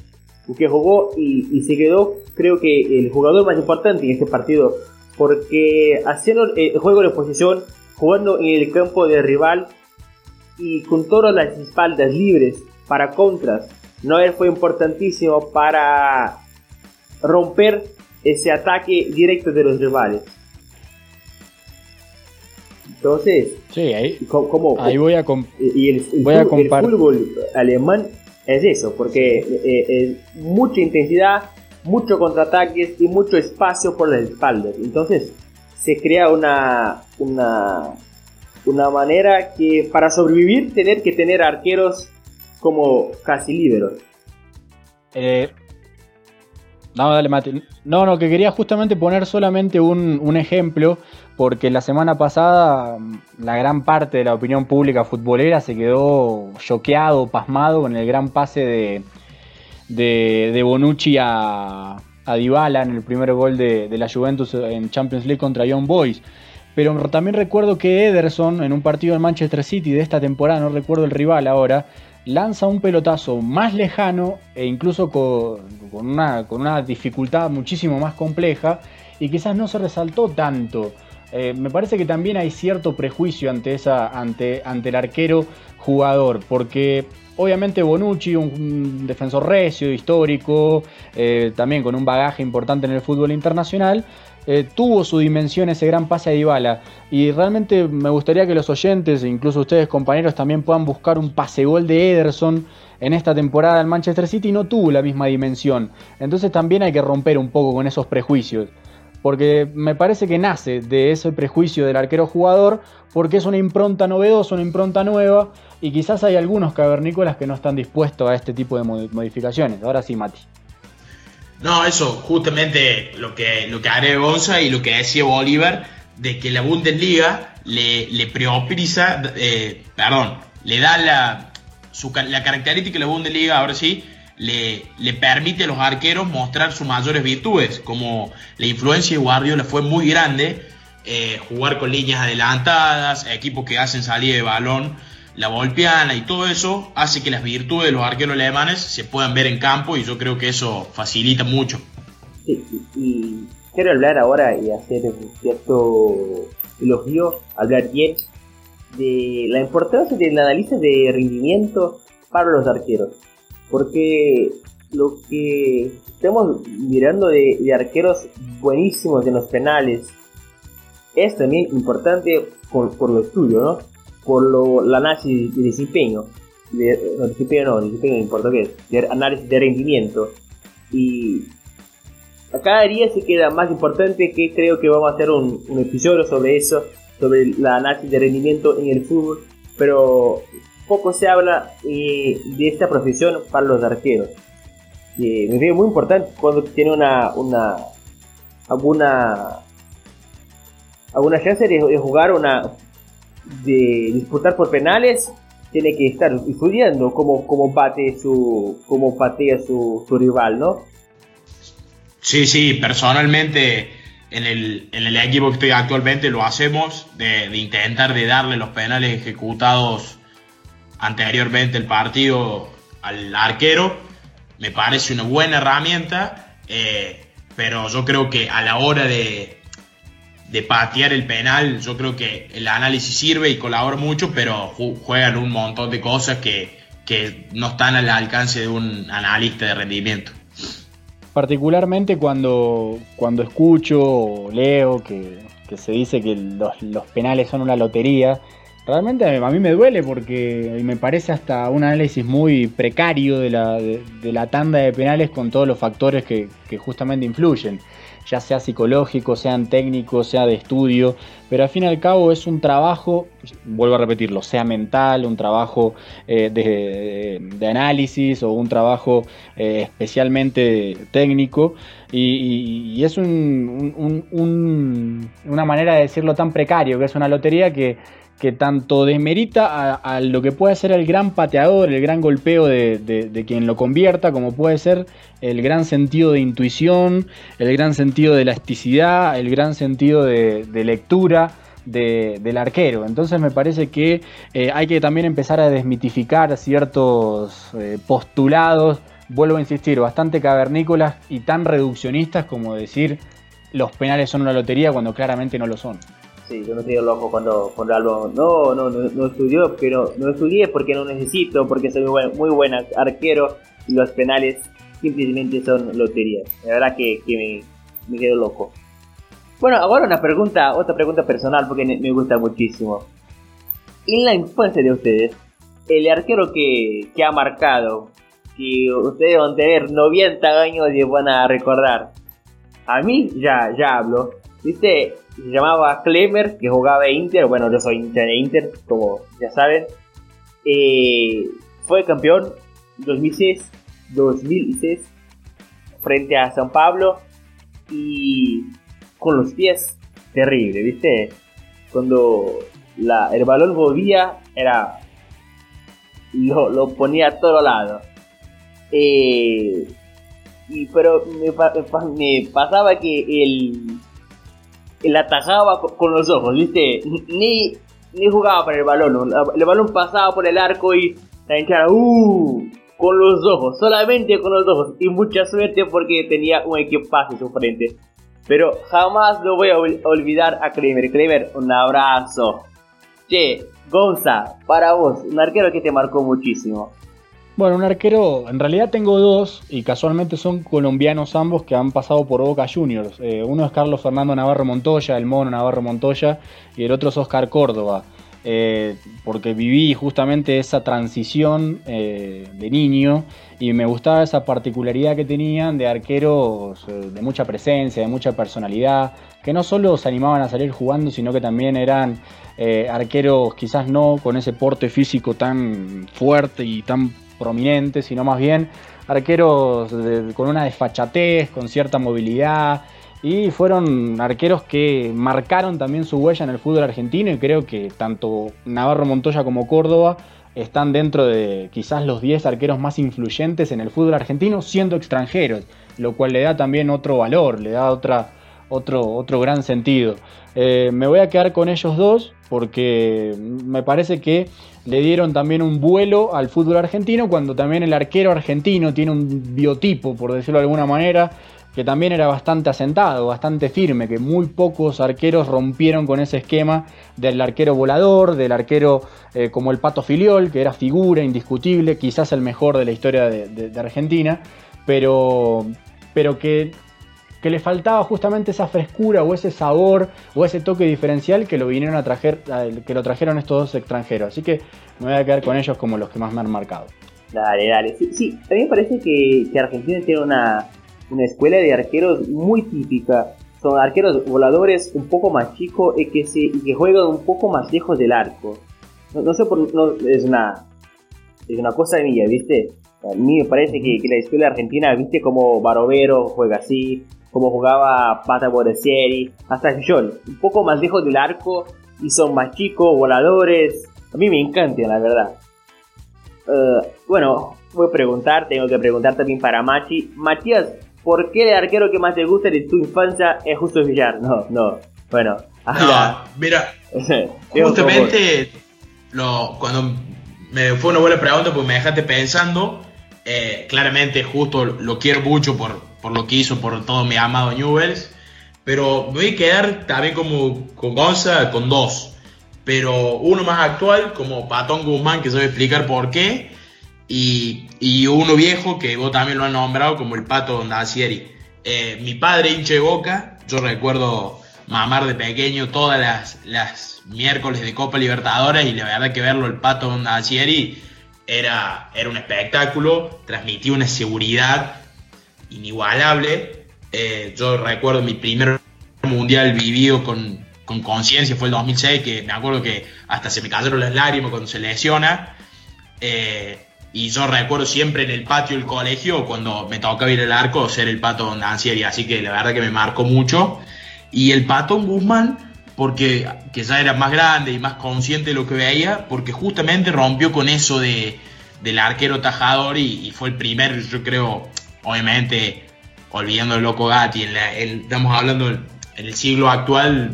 Que jugó y, se quedó, creo que el jugador más importante en este partido. Porque haciendo el juego de posición, jugando en el campo de rival, y con todas las espaldas libres para contras. Noel fue importantísimo para romper ese ataque directo de los rivales. Entonces, sí, ahí, ahí voy a, y el, fútbol alemán es eso, porque eh, es mucha intensidad, mucho contraataques y mucho espacio por las espaldas. Entonces, se crea una, una una manera que para sobrevivir tener que tener arqueros como casi líderos. Eh, no, dale, Mati. No, no, que quería justamente poner solamente un, ejemplo, porque la semana pasada la gran parte de la opinión pública futbolera se quedó choqueado, pasmado con el gran pase de, de, Bonucci a, a Dybala en el primer gol de, de, la Juventus en Champions League contra Young Boys. Pero también recuerdo que Ederson, en un partido del Manchester City de esta temporada, no recuerdo el rival ahora, lanza un pelotazo más lejano e incluso con, una, dificultad muchísimo más compleja y quizás no se resaltó tanto. Eh, me parece que también hay cierto prejuicio ante, esa, ante, ante el arquero jugador, porque obviamente Bonucci, un, defensor recio, histórico, eh, también con un bagaje importante en el fútbol internacional, eh, tuvo su dimensión ese gran pase a Dybala y realmente me gustaría que los oyentes e incluso ustedes compañeros también puedan buscar un pase gol de Ederson en esta temporada del Manchester City no tuvo la misma dimensión entonces también hay que romper un poco con esos prejuicios porque me parece que nace de ese prejuicio del arquero jugador porque es una impronta novedosa, una impronta nueva y quizás hay algunos cavernícolas que no están dispuestos a este tipo de modificaciones. Ahora sí, Mati. No, eso, justamente lo que, lo que haré Gonza y lo que decía Bolívar, de que la Bundesliga le, le prioriza, eh, perdón, le da la, su, la característica de la Bundesliga, ahora sí, le, le, permite a los arqueros mostrar sus mayores virtudes, como la influencia de Guardiola fue muy grande, eh, jugar con líneas adelantadas, equipos que hacen salida de balón, la volpiana y todo eso hace que las virtudes de los arqueros alemanes se puedan ver en campo y yo creo que eso facilita mucho. Sí, y quiero hablar ahora y hacer un cierto elogio, hablar bien de la importancia del análisis de rendimiento para los arqueros. Porque lo que estamos mirando de, arqueros buenísimos en los penales es también importante por, por lo estudio, ¿no? Por lo, el análisis de desempeño. De, no, desempeño no, desempeño en portugués. De análisis de rendimiento. Y a cada día se queda más importante que creo que vamos a hacer un, un episodio sobre eso sobre la análisis de rendimiento en el fútbol, pero poco se habla eh, de esta profesión para los arqueros. me parece muy importante cuando tiene una, una alguna alguna chance de, jugar una de disputar por penales tiene que estar estudiando cómo, cómo bate su cómo patea su, su rival, ¿no? Sí, sí, personalmente en el, en el equipo que estoy actualmente lo hacemos, de, intentar de darle los penales ejecutados anteriormente el partido al arquero. Me parece una buena herramienta, eh, pero yo creo que a la hora de, de patear el penal, yo creo que el análisis sirve y colabora mucho, pero juegan un montón de cosas que, que no están al alcance de un analista de rendimiento. Particularmente cuando, cuando escucho o leo que, se dice que los, penales son una lotería, realmente a mí me duele porque me parece hasta un análisis muy precario de la, de, la tanda de penales con todos los factores que, que justamente influyen ya sea psicológico, sean técnicos, sea de estudio, pero al fin y al cabo es un trabajo, vuelvo a repetirlo, sea mental, un trabajo eh, de, análisis o un trabajo eh, especialmente técnico y, es una manera de decirlo tan precario, que es una lotería que que tanto desmerita a, lo que puede ser el gran pateador, el gran golpeo de, quien lo convierta, como puede ser el gran sentido de intuición, el gran sentido de elasticidad, el gran sentido de, lectura. del arquero. Entonces me parece que eh, hay que también empezar a desmitificar ciertos eh, postulados, vuelvo a insistir, bastante cavernícolas y tan reduccionistas como decir los penales son una lotería cuando claramente no lo son. Sí, yo no estoy loco cuando, cuando algo, no, no, no, no estudió, pero no estudié porque no necesito, porque soy muy buen, muy buen arquero y los penales simplemente son loterías. La verdad que, que me, me quedo loco. Bueno, ahora una pregunta, otra pregunta personal porque me gusta muchísimo. En la infancia de ustedes, el arquero que, que ha marcado, que ustedes van a tener 90 años y van a recordar. A mí ya, ya hablo. ¿Viste? Se llamaba Klemer, que jugaba Inter, bueno, yo soy Inter de Inter, como ya saben. Eh, fue campeón 2006, 2006 frente a San Pablo y con los pies terrible, ¿viste? Cuando la, el balón volvía era lo, lo ponía a todo lado. Eh, y, pero me pasaba que el la atajaba con los ojos, ¿viste? Ni, ni jugaba para el balón, el balón pasaba por el arco y la hinchada, ¡uh! Con los ojos, solamente con los ojos. Y mucha suerte porque tenía un equipaje en su frente. Pero jamás lo voy a olvidar a Kramer. Kramer, un abrazo. Che, Gonza, para vos, un arquero que te marcó muchísimo. Bueno, un arquero, en realidad tengo dos y casualmente son colombianos ambos que han pasado por Boca Juniors. Eh, uno es Carlos Fernando Navarro Montoya, el mono Navarro Montoya, y el otro es Oscar Córdoba. Eh, porque viví justamente esa transición eh, de niño y me gustaba esa particularidad que tenían de arqueros de mucha presencia, de mucha personalidad, que no solo se animaban a salir jugando, sino que también eran arqueros quizás no con ese porte físico tan fuerte y tan prominentes, sino más bien arqueros con una desfachatez, con cierta movilidad. Y fueron arqueros que marcaron también su huella en el fútbol argentino y creo que tanto Navarro Montoya como Córdoba están dentro de quizás los 10 arqueros más influyentes en el fútbol argentino siendo extranjeros, lo cual le da también otro valor, le da otra, otro, otro gran sentido. Eh, me voy a quedar con ellos dos porque me parece que le dieron también un vuelo al fútbol argentino cuando también el arquero argentino tiene un biotipo, por decirlo de alguna manera, que también era bastante asentado, bastante firme, que muy pocos arqueros rompieron con ese esquema del arquero volador, del arquero eh, como el Pato Filiol, que era figura indiscutible, quizás el mejor de la historia de, Argentina, pero, pero que, que, le faltaba justamente esa frescura o ese sabor o ese toque diferencial que lo vinieron a traer, que lo trajeron estos dos extranjeros. Así que me voy a quedar con ellos como los que más me han marcado. Dale, dale. Sí, me parece que Argentina tiene una una escuela de arqueros muy típica. Son arqueros voladores un poco más chicos y que, se, que juegan un poco más lejos del arco. No, sé por no, es una es una cosa mía, ¿viste? A mí me parece que, la escuela argentina, ¿viste? Como Barovero juega así, como jugaba Pata Boresieri, hasta yo, un poco más lejos del arco y son más chicos, voladores. A mí me encantan, la verdad. Eh, bueno, voy a preguntar, tengo que preguntar también para Machi. Matías, ¿por qué el arquero que más te gusta de tu infancia es Justo Villar? No, no. Bueno, no, mira, justamente lo, cuando me fue una buena pregunta porque me dejaste pensando. Eh, claramente, justo lo quiero mucho por, por lo que hizo, por todo mi amado Newells. Pero me voy a quedar también como con Gonza con dos. Pero uno más actual, como Patón Guzmán, que se va a explicar por qué. Y, uno viejo que vos también lo has nombrado como el Pato Dacieri. Eh, mi padre hincha de boca, yo recuerdo mamar de pequeño todas las, las miércoles de Copa Libertadores y la verdad que verlo el Pato Dacieri era, era un espectáculo, transmitía una seguridad inigualable. Eh, yo recuerdo mi primer mundial vivido con, con conciencia fue el 2006, que me acuerdo que hasta se me cayeron las lágrimas cuando se lesiona. Eh, y yo recuerdo siempre en el patio del colegio, cuando me tocaba ir al arco, ser el pato Nancieri. Así que la verdad que me marcó mucho. Y el pato Guzmán, porque que ya era más grande y más consciente de lo que veía, porque justamente rompió con eso de, del arquero tajador y, fue el primer, yo creo, obviamente, olvidando el loco Gatti, en estamos hablando en el siglo actual,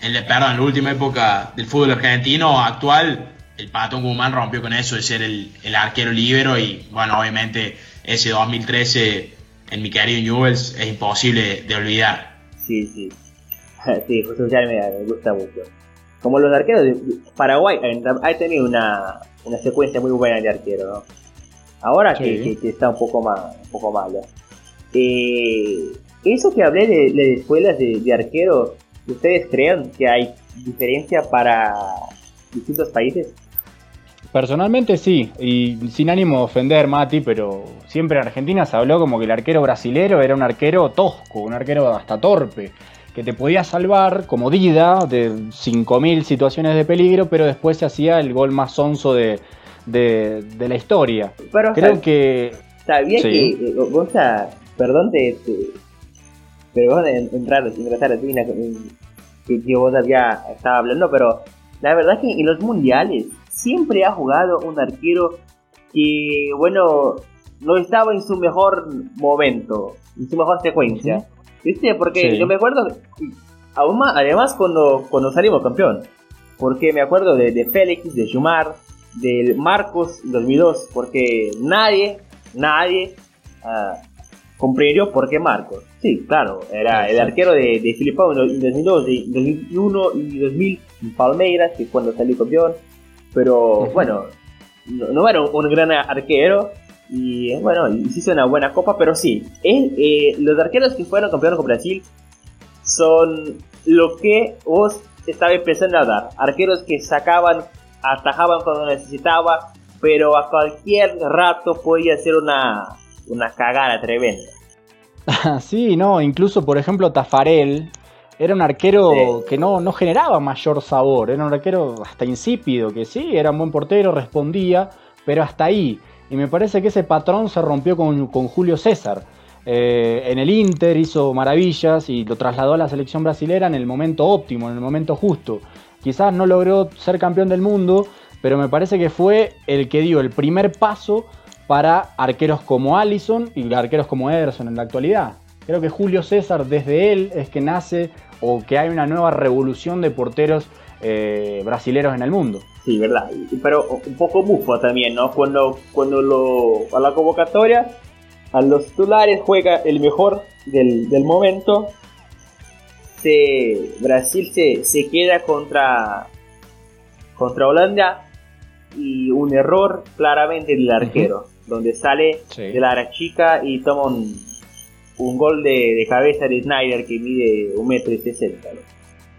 en la, perdón, en la última época del fútbol argentino actual, el Pato Guzmán rompió con eso de ser el, arquero libero y bueno, obviamente ese 2013 en mi querido Newells es imposible de olvidar. Sí, sí. Sí, José ya me, gusta mucho. Como los arqueros de Paraguay ha tenido una, secuencia muy buena de arquero, ¿no? Ahora que, está un poco más un poco malo. Eh, eso que hablé de, de escuelas de, de arquero, ¿ustedes creen que hay diferencia para distintos países? Personalmente sí, y sin ánimo de ofender, Mati, pero siempre en Argentina se habló como que el arquero brasilero era un arquero tosco, un arquero hasta torpe, que te podía salvar como Dida de 5.000 situaciones de peligro, pero después se hacía el gol más sonso de, la historia. Pero, Creo que... Sabía que, eh, vos, perdón, te, pero vos entrar, ingresar a que, que vos ya estaba hablando, pero la verdad es que en los mundiales siempre ha jugado un arquero que, bueno, no estaba en su mejor momento, en su mejor secuencia. ¿Viste? Porque yo me acuerdo, aún más, además cuando, cuando salimos campeón, porque me acuerdo de, de Félix, de Jumar, de Marcos 2002, porque nadie, nadie uh, comprendió por qué Marcos. Sí, claro, era el arquero de, de Filipao en 2002, 2001 y 2000 en Palmeiras, que cuando salió campeón. Pero bueno, no, era un, gran arquero. Y bueno, hizo una buena copa, pero sí, eh, los arqueros que fueron campeones con Brasil son lo que vos estabas empezando a dar. Arqueros que sacaban, atajaban cuando necesitaba, pero a cualquier rato podía ser una, una cagada tremenda. sí, no, incluso por ejemplo Tafarel, era un arquero que no, no, generaba mayor sabor, era un arquero hasta insípido, que sí, era un buen portero, respondía, pero hasta ahí. Y me parece que ese patrón se rompió con, Julio César. Eh, en el Inter hizo maravillas y lo trasladó a la selección brasilera en el momento óptimo, en el momento justo. Quizás no logró ser campeón del mundo, pero me parece que fue el que dio el primer paso para arqueros como Allison y arqueros como Ederson en la actualidad. Creo que Julio César, desde él, es que nace o que hay una nueva revolución de porteros eh, brasileros en el mundo. Sí, verdad. Pero un poco bufo también, ¿no? Cuando, cuando lo, a la convocatoria, a los titulares juega el mejor del momento. Se, Brasil se, se queda contra, contra Holanda y un error claramente del arquero, donde sale de la área chica y toma un, un gol de, cabeza de Snyder que mide un metro y sesenta.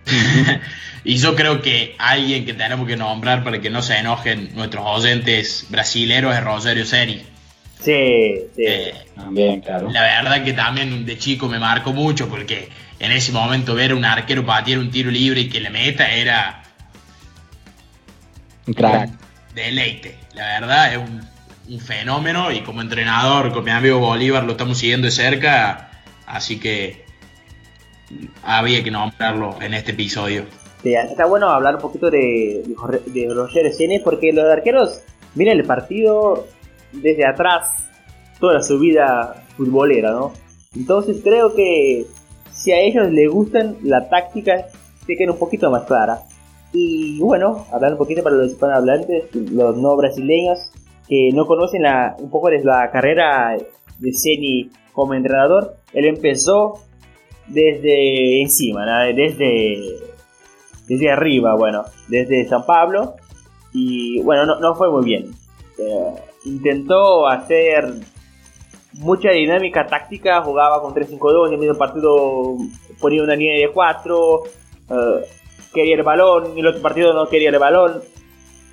y yo creo que alguien que tenemos que nombrar para que no se enojen nuestros oyentes brasileros es Rosario Seri. Sí, sí. Eh, también, claro. La verdad que también de chico me marcó mucho porque en ese momento ver a un arquero patear un tiro libre y que le meta era. Un crack. Deleite. La verdad es un un fenómeno y como entrenador con mi amigo Bolívar lo estamos siguiendo de cerca, así que había que nombrarlo en este episodio. está bueno hablar un poquito de, de Roger Sene porque los arqueros miren el partido desde atrás, toda su vida futbolera, ¿no? Entonces creo que si a ellos les gustan, la táctica se queda un poquito más clara. Y bueno, hablar un poquito para los hispanohablantes, los no brasileños, que no conocen la, un poco de la carrera de Ceni como entrenador, él empezó desde encima, desde, desde arriba, bueno, desde San Pablo, y bueno, no, fue muy bien. Eh, intentó hacer mucha dinámica táctica, jugaba con 3-5-2, en el mismo partido ponía una línea de 4, eh, quería el balón, y el otro partido no quería el balón,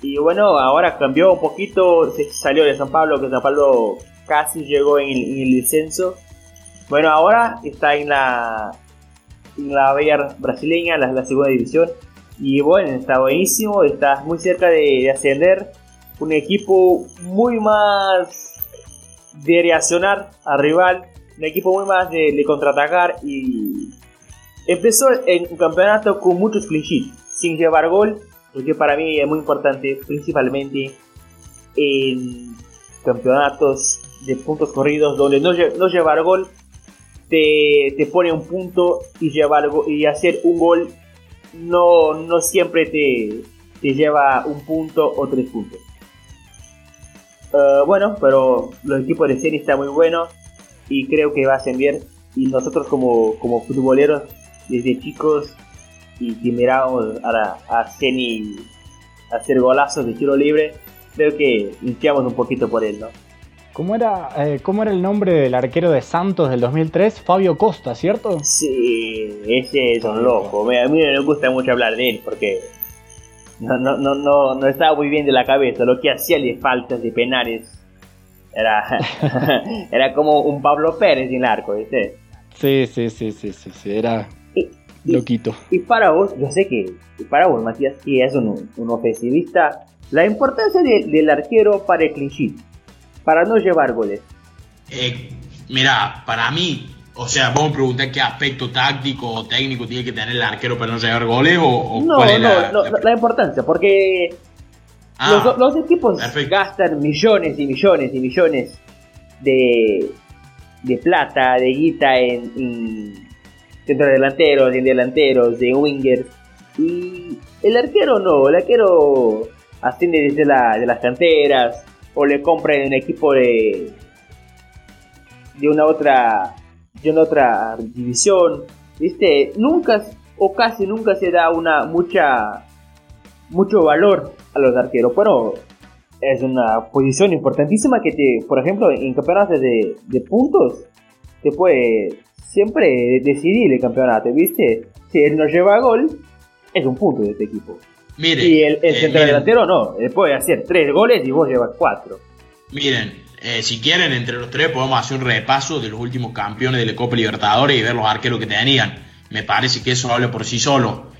y bueno, ahora cambió un poquito, se salió de San Pablo, que San Pablo casi llegó en el, descenso. Bueno, ahora está en la, en la Bella brasileña, la, la, segunda división. Y bueno, está buenísimo, está muy cerca de, ascender. Un equipo muy más de reaccionar al rival, un equipo muy más de, de contraatacar. Y empezó en un campeonato con muchos clichés, sin llevar gol porque para mí es muy importante, principalmente en campeonatos de puntos corridos, donde no, no llevar gol te, te, pone un punto y, llevar, y hacer un gol no, no siempre te, te lleva un punto o tres puntos. Uh, bueno, pero los equipos de serie están muy buenos y creo que va a ascender. Y nosotros como, como futboleros, desde chicos, y que miramos a, a Ceni hacer golazos de tiro libre, creo que limpiamos un poquito por él, ¿no? ¿Cómo era, eh, ¿Cómo era el nombre del arquero de Santos del 2003? Fabio Costa, ¿cierto? Sí, ese es un loco. A mí me gusta mucho hablar de él porque no, no, no, no, no estaba muy bien de la cabeza. Lo que hacía de faltas, de penales, era, era como un Pablo Pérez en el arco, ¿viste? Sí, sí, sí, sí, sí, sí. Era, Loquito. Y, para vos, yo sé que para vos, Matías, que es un, un ofensivista, la importancia del arquero para el clean para no llevar goles. Eh, mira, para mí, o sea, vos me preguntás qué aspecto táctico o técnico tiene que tener el arquero para no llevar goles o, no, cuál es la, no, la, importancia, porque ah, los, equipos gastan millones y millones y millones de, de plata, de guita en centro delanteros, de delanteros, de wingers. Y el arquero no, el arquero asciende desde la, de las canteras o le compra en un equipo de, de una otra de una otra división. ¿Viste? Nunca o casi nunca se da una mucha mucho valor a los arqueros. Bueno, es una posición importantísima que te, por ejemplo, en campeonatos de, de puntos te puede siempre decidir el campeonato, ¿viste? Si él no lleva gol, es un punto de este equipo. Mire, y el, el eh, delantero no, él puede hacer tres goles y vos llevas cuatro. Miren, eh, si quieren, entre los tres podemos hacer un repaso de los últimos campeones de la Copa Libertadores y ver los arqueros que tenían. Me parece que eso habla por sí solo.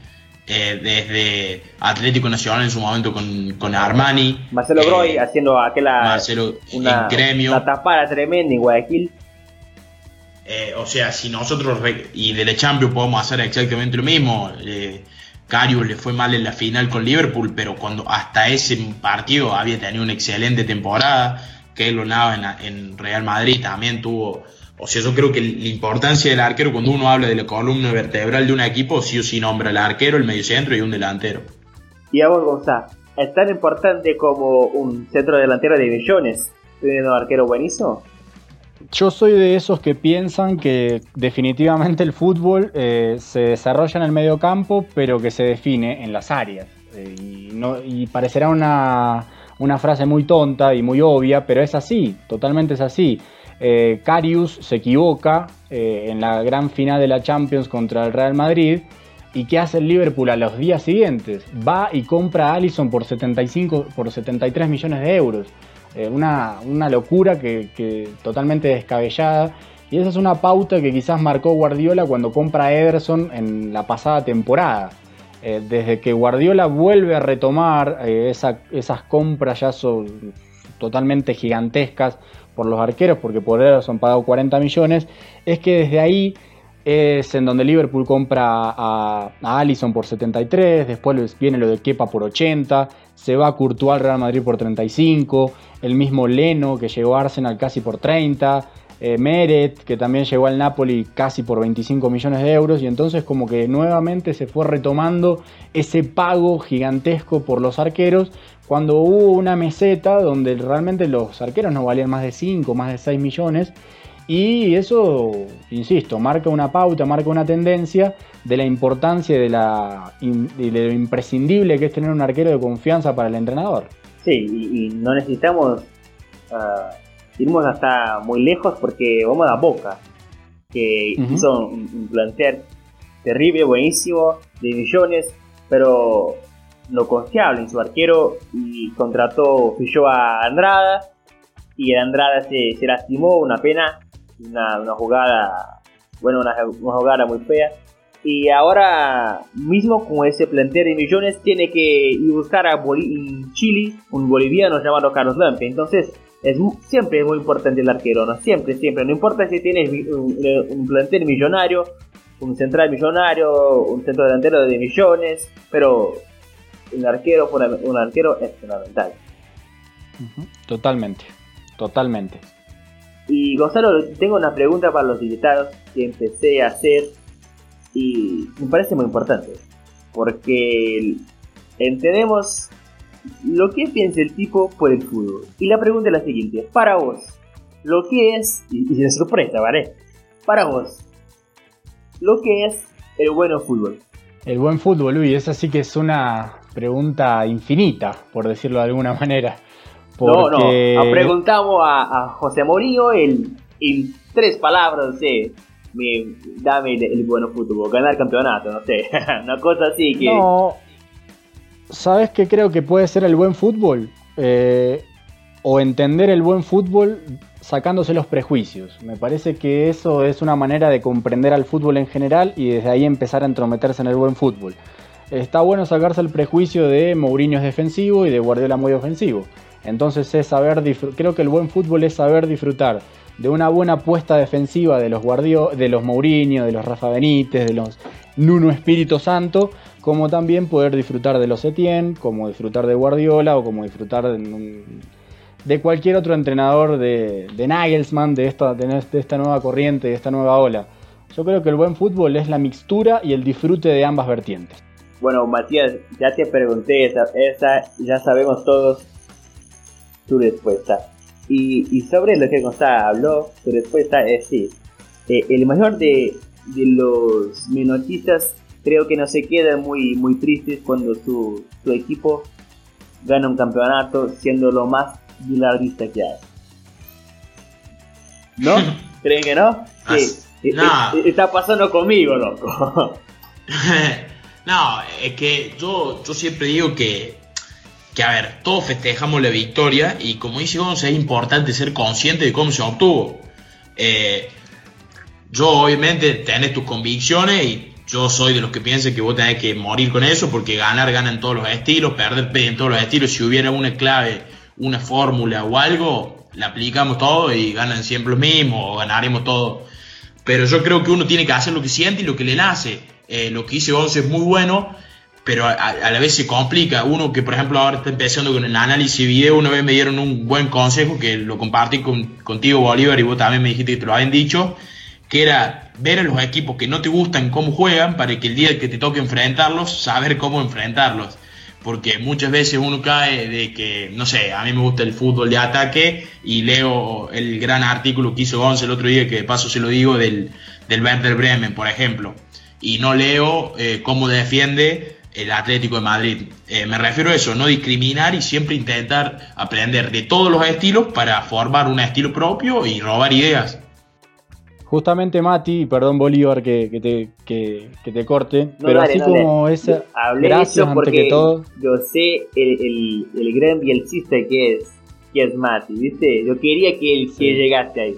Eh, desde Atlético Nacional en su momento con, con Armani. Marcelo Groy haciendo aquella Marcelo una, gremio. una tapada tremenda en Guayaquil. Eh, o sea, si nosotros y de la Champions podemos hacer exactamente lo mismo, eh, Carius le fue mal en la final con Liverpool, pero cuando hasta ese partido había tenido una excelente temporada, que lo nada en, Real Madrid también tuvo. O sea, yo creo que la importancia del arquero, cuando uno habla de la columna vertebral de un equipo, sí o sí nombra al arquero, el mediocentro y un delantero. Y a vos, Gonzalo, ¿es tan importante como un centro delantero de millones teniendo un arquero buenísimo? Yo soy de esos que piensan que definitivamente el fútbol eh, se desarrolla en el medio campo, pero que se define en las áreas. Eh, y, no, y, parecerá una, una, frase muy tonta y muy obvia, pero es así, totalmente es así. Eh, Carius se equivoca en la gran final de la Champions contra el Real Madrid. ¿Y qué hace el Liverpool a los días siguientes? Va y compra a Allison por, 75, por 73 millones de euros. Eh, una, locura que, totalmente descabellada. Y esa es una pauta que quizás marcó Guardiola cuando compra a Ederson en la pasada temporada. Eh, desde que Guardiola vuelve a retomar eh, esas compras ya son totalmente gigantescas por los arqueros, porque por Ederson pagado 40 millones, es que desde ahí es en donde Liverpool compra a, a Allison por 73, después viene lo de Kepa por 80, se va a Courtois al Real Madrid por 35, el mismo Leno que llegó a Arsenal casi por 30, eh, Meret que también llegó al Napoli casi por 25 millones de euros y entonces como que nuevamente se fue retomando ese pago gigantesco por los arqueros cuando hubo una meseta donde realmente los arqueros no valían más de 5, más de 6 millones y eso, insisto, marca una pauta, marca una tendencia de la importancia de, la, de lo imprescindible que es tener un arquero de confianza para el entrenador. Sí, y, no necesitamos uh, irnos hasta muy lejos porque vamos a Boca, que hizo un, plantel terrible, buenísimo, de millones, pero no confiable en su arquero y contrató, fichó a Andrada y Andrada se, se lastimó, una pena, una, una jugada, bueno, una, jugada muy fea. Y ahora mismo con ese plantel de millones tiene que ir buscar a Chile un boliviano llamado Carlos Lampe. Entonces es siempre es muy importante el arquero, ¿no? Siempre, siempre. No importa si tienes un, plantel millonario, un central millonario, un centro delantero de millones, pero un arquero, un arquero es fundamental. Totalmente, totalmente. Y Gonzalo, tengo una pregunta para los invitados que empecé a hacer y me parece muy importante. Porque entendemos lo que piensa el tipo por el fútbol. Y la pregunta es la siguiente: para vos, lo que es, y, sin sorpresa, ¿vale? Para vos, lo que es el buen fútbol. El buen fútbol, Luis, esa sí que es una pregunta infinita, por decirlo de alguna manera. No, no, preguntamos a, José Morillo en, tres palabras, no sé, me, dame el, bueno fútbol, ganar campeonato, no sé, una cosa así que... No, ¿sabes qué creo que puede ser el buen fútbol? Eh, o entender el buen fútbol sacándose los prejuicios. Me parece que eso es una manera de comprender al fútbol en general y desde ahí empezar a entrometerse en el buen fútbol. Está bueno sacarse el prejuicio de Mourinho es defensivo y de Guardiola muy ofensivo. Entonces es saber creo que el buen fútbol es saber disfrutar de una buena apuesta defensiva de los Guardio de los Mourinho, de los Rafa Benítez, de los Nuno Espíritu Santo, como también poder disfrutar de los Etienne, como disfrutar de Guardiola o como disfrutar de, cualquier otro entrenador de, Nagelsmann, de esta, de esta nueva corriente, de esta nueva ola. Yo creo que el buen fútbol es la mixtura y el disfrute de ambas vertientes. Bueno, Matías, ya te pregunté esa, esa ya sabemos todos tu respuesta. Y, sobre lo que Gonzalo habló, su respuesta es sí. Eh, el mayor de, de los menotistas creo que no se quedan muy, muy tristes cuando su, su equipo gana un campeonato siendo lo más bilardista que hay. ¿No? ¿Creen que no? Sí. Está pasando conmigo, loco. no, es que yo, yo siempre digo que que a ver, todos festejamos la victoria y como dice Gonzalo, es importante ser consciente de cómo se obtuvo. Eh, yo obviamente tenés tus convicciones y yo soy de los que piensan que vos tenés que morir con eso porque ganar gana en todos los estilos, perder en todos los estilos. Si hubiera una clave, una fórmula o algo, la aplicamos todo y ganan siempre lo mismo o ganaremos todo. Pero yo creo que uno tiene que hacer lo que siente y lo que le nace. Eh, lo que dice Gonzalo es muy bueno pero a, la vez se complica. Uno que, por ejemplo, ahora está empezando con el análisis video, una vez me dieron un buen consejo que lo compartí con, contigo, Bolívar, y vos también me dijiste que te lo habían dicho, que era ver a los equipos que no te gustan cómo juegan para que el día que te toque enfrentarlos, saber cómo enfrentarlos. Porque muchas veces uno cae de que, no sé, a mí me gusta el fútbol de ataque y leo el gran artículo que hizo Gonzalo el otro día, que de paso se lo digo, del, del Werder Bremen, por ejemplo. Y no leo eh, cómo defiende el Atlético de Madrid. Eh, me refiero a eso, no discriminar y siempre intentar aprender de todos los estilos para formar un estilo propio y robar ideas. Justamente Mati, perdón Bolívar que, te, te corte, pero así como esa... gracias ante que todo. Yo sé el, el, gran bielcista que es, que es Mati, ¿viste? Yo quería que él que llegase ahí.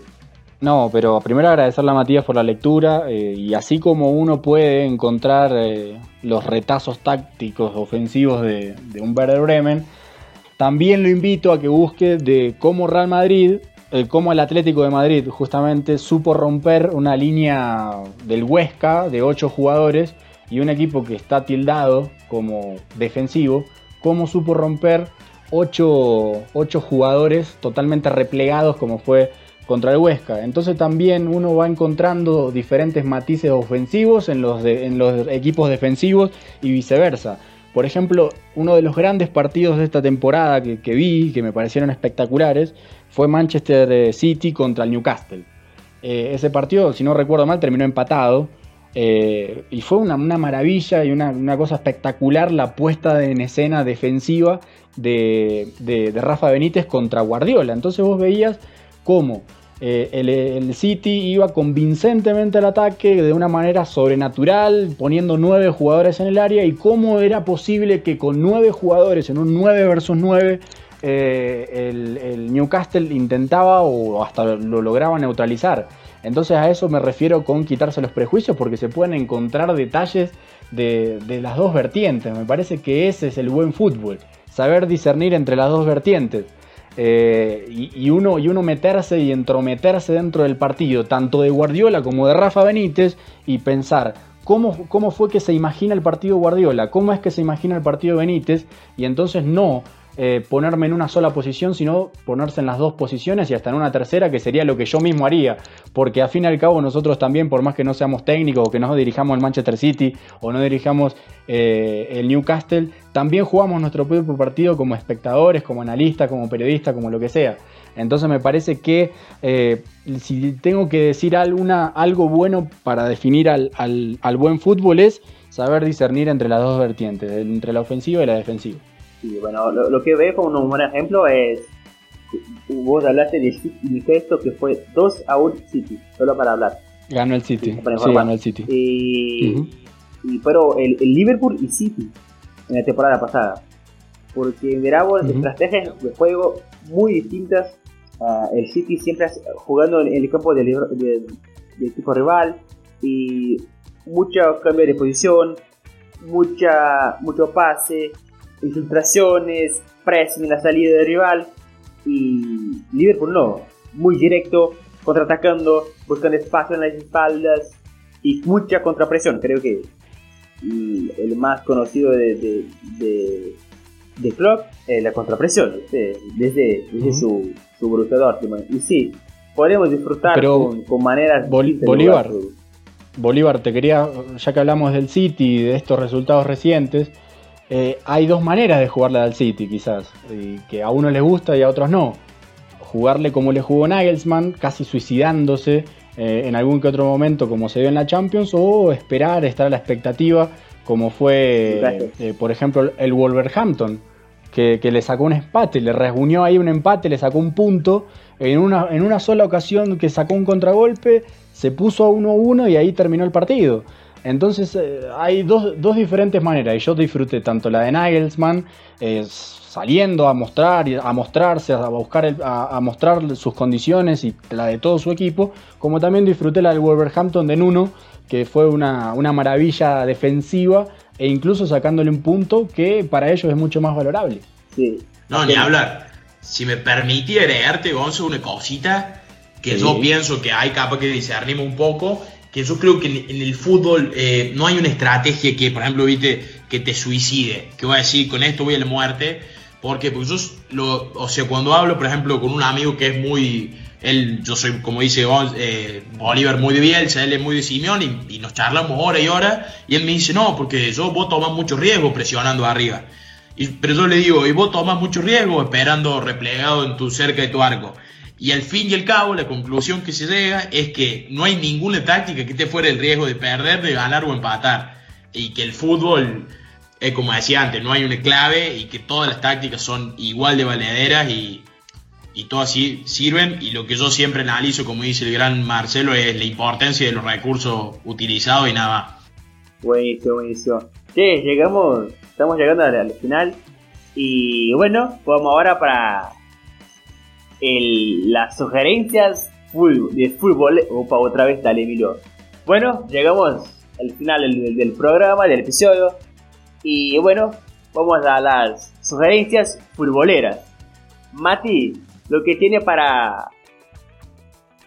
No, pero primero agradecerle a Matías por la lectura eh, y así como uno puede encontrar eh, los retazos tácticos ofensivos de, un Werder Bremen, también lo invito a que busque de cómo Real Madrid, eh, cómo el Atlético de Madrid justamente supo romper una línea del Huesca de 8 jugadores y un equipo que está tildado como defensivo, cómo supo romper 8, 8 jugadores totalmente replegados como fue contra el Huesca. Entonces también uno va encontrando diferentes matices ofensivos en los, en los equipos defensivos y viceversa. Por ejemplo, uno de los grandes partidos de esta temporada que, vi, que me parecieron espectaculares, fue Manchester City contra el Newcastle. Eh, ese partido, si no recuerdo mal, terminó empatado. Eh, y fue una, maravilla y una, cosa espectacular la puesta en escena defensiva de, de Rafa Benítez contra Guardiola. Entonces vos veías cómo eh, el, City iba convincentemente al ataque de una manera sobrenatural, poniendo nueve jugadores en el área y cómo era posible que con nueve jugadores en un 9 versus 9 eh, el, Newcastle intentaba o hasta lo lograba neutralizar. Entonces a eso me refiero con quitarse los prejuicios porque se pueden encontrar detalles de, de las dos vertientes. Me parece que ese es el buen fútbol, saber discernir entre las dos vertientes. Eh, y, uno, y uno meterse y entrometerse dentro del partido, tanto de Guardiola como de Rafa Benítez, y pensar cómo, cómo fue que se imagina el partido Guardiola, cómo es que se imagina el partido Benítez, y entonces no eh, ponerme en una sola posición, sino ponerse en las dos posiciones y hasta en una tercera, que sería lo que yo mismo haría. Porque al fin y al cabo nosotros también, por más que no seamos técnicos o que no dirijamos el Manchester City o no dirijamos eh, el Newcastle, también jugamos nuestro propio partido como espectadores, como analistas, como periodistas, como lo que sea. Entonces me parece que eh, si tengo que decir alguna, algo bueno para definir al, al buen fútbol es saber discernir entre las dos vertientes, entre la ofensiva y la defensiva. Sí, bueno, lo, que veo como un buen ejemplo es. Vos hablaste de gesto que fue 2 a 1 City, solo para hablar. Ganó el City. Sí, ganó el City. Y, pero el, Liverpool y City en la temporada pasada. Porque miramos uh estrategias de juego muy distintas. Uh, el City siempre jugando en el campo del, de, equipo rival y mucho cambio de posición, mucha, mucho pase, infiltraciones, pressing en la salida del rival. Y Liverpool no, muy directo, contraatacando, buscando espacio en las espaldas y mucha contrapresión. Creo que el más conocido de, de, de, de Klopp es la contrapresión, desde, desde su, su Borussia Y sí, podemos disfrutar con, con, maneras Bolívar. Bolívar, te quería, ya que hablamos del City y de estos resultados recientes, eh, hay dos maneras de jugarle al City, quizás, que a uno les gusta y a otros no. Jugarle como le jugó Nagelsmann, casi suicidándose eh, en algún que otro momento, como se vio en la Champions, o esperar, estar a la expectativa, como fue, eh, por ejemplo, el Wolverhampton, que, le sacó un empate, le reunió ahí un empate, le sacó un punto. En una, en una sola ocasión que sacó un contragolpe, se puso a 1-1 y ahí terminó el partido. Entonces eh, hay dos, diferentes maneras y yo disfruté tanto la de Nagelsmann eh, saliendo a mostrar, a mostrarse, a buscar, a, mostrar sus condiciones y la de todo su equipo, como también disfruté la del Wolverhampton de Nuno, que fue una, maravilla defensiva e incluso sacándole un punto que para ellos es mucho más valorable. Sí. No, ni hablar. Si me permití agregarte, Gonzo, una cosita que yo pienso que hay capaz que discernimos un poco que yo creo que en, el fútbol eh, no hay una estrategia que, por ejemplo, viste, que te suicide, que voy a decir, con esto voy a la muerte, porque pues yo, lo, o sea, cuando hablo, por ejemplo, con un amigo que es muy, él, yo soy, como dice eh, Bolívar, muy de Bielsa, él es muy de Simeón, y, nos charlamos hora y hora, y él me dice, no, porque yo vos tomas mucho riesgo presionando arriba. Y, pero yo le digo, y vos tomas mucho riesgo esperando replegado en tu cerca de tu arco. Y al fin y al cabo, la conclusión que se llega es que no hay ninguna táctica que te fuera el riesgo de perder, de ganar o empatar. Y que el fútbol, es como decía antes, no hay una clave y que todas las tácticas son igual de valederas y, y todas sirven. Y lo que yo siempre analizo, como dice el gran Marcelo, es la importancia de los recursos utilizados y nada más. Buenísimo, buenísimo. Sí, llegamos, estamos llegando al final. Y bueno, vamos ahora para el, las sugerencias de fútbol. Opa, otra vez, dale, Emilio. Bueno, llegamos al final del, programa, del episodio. Y bueno, vamos a las sugerencias futboleras. Mati, lo que tiene para,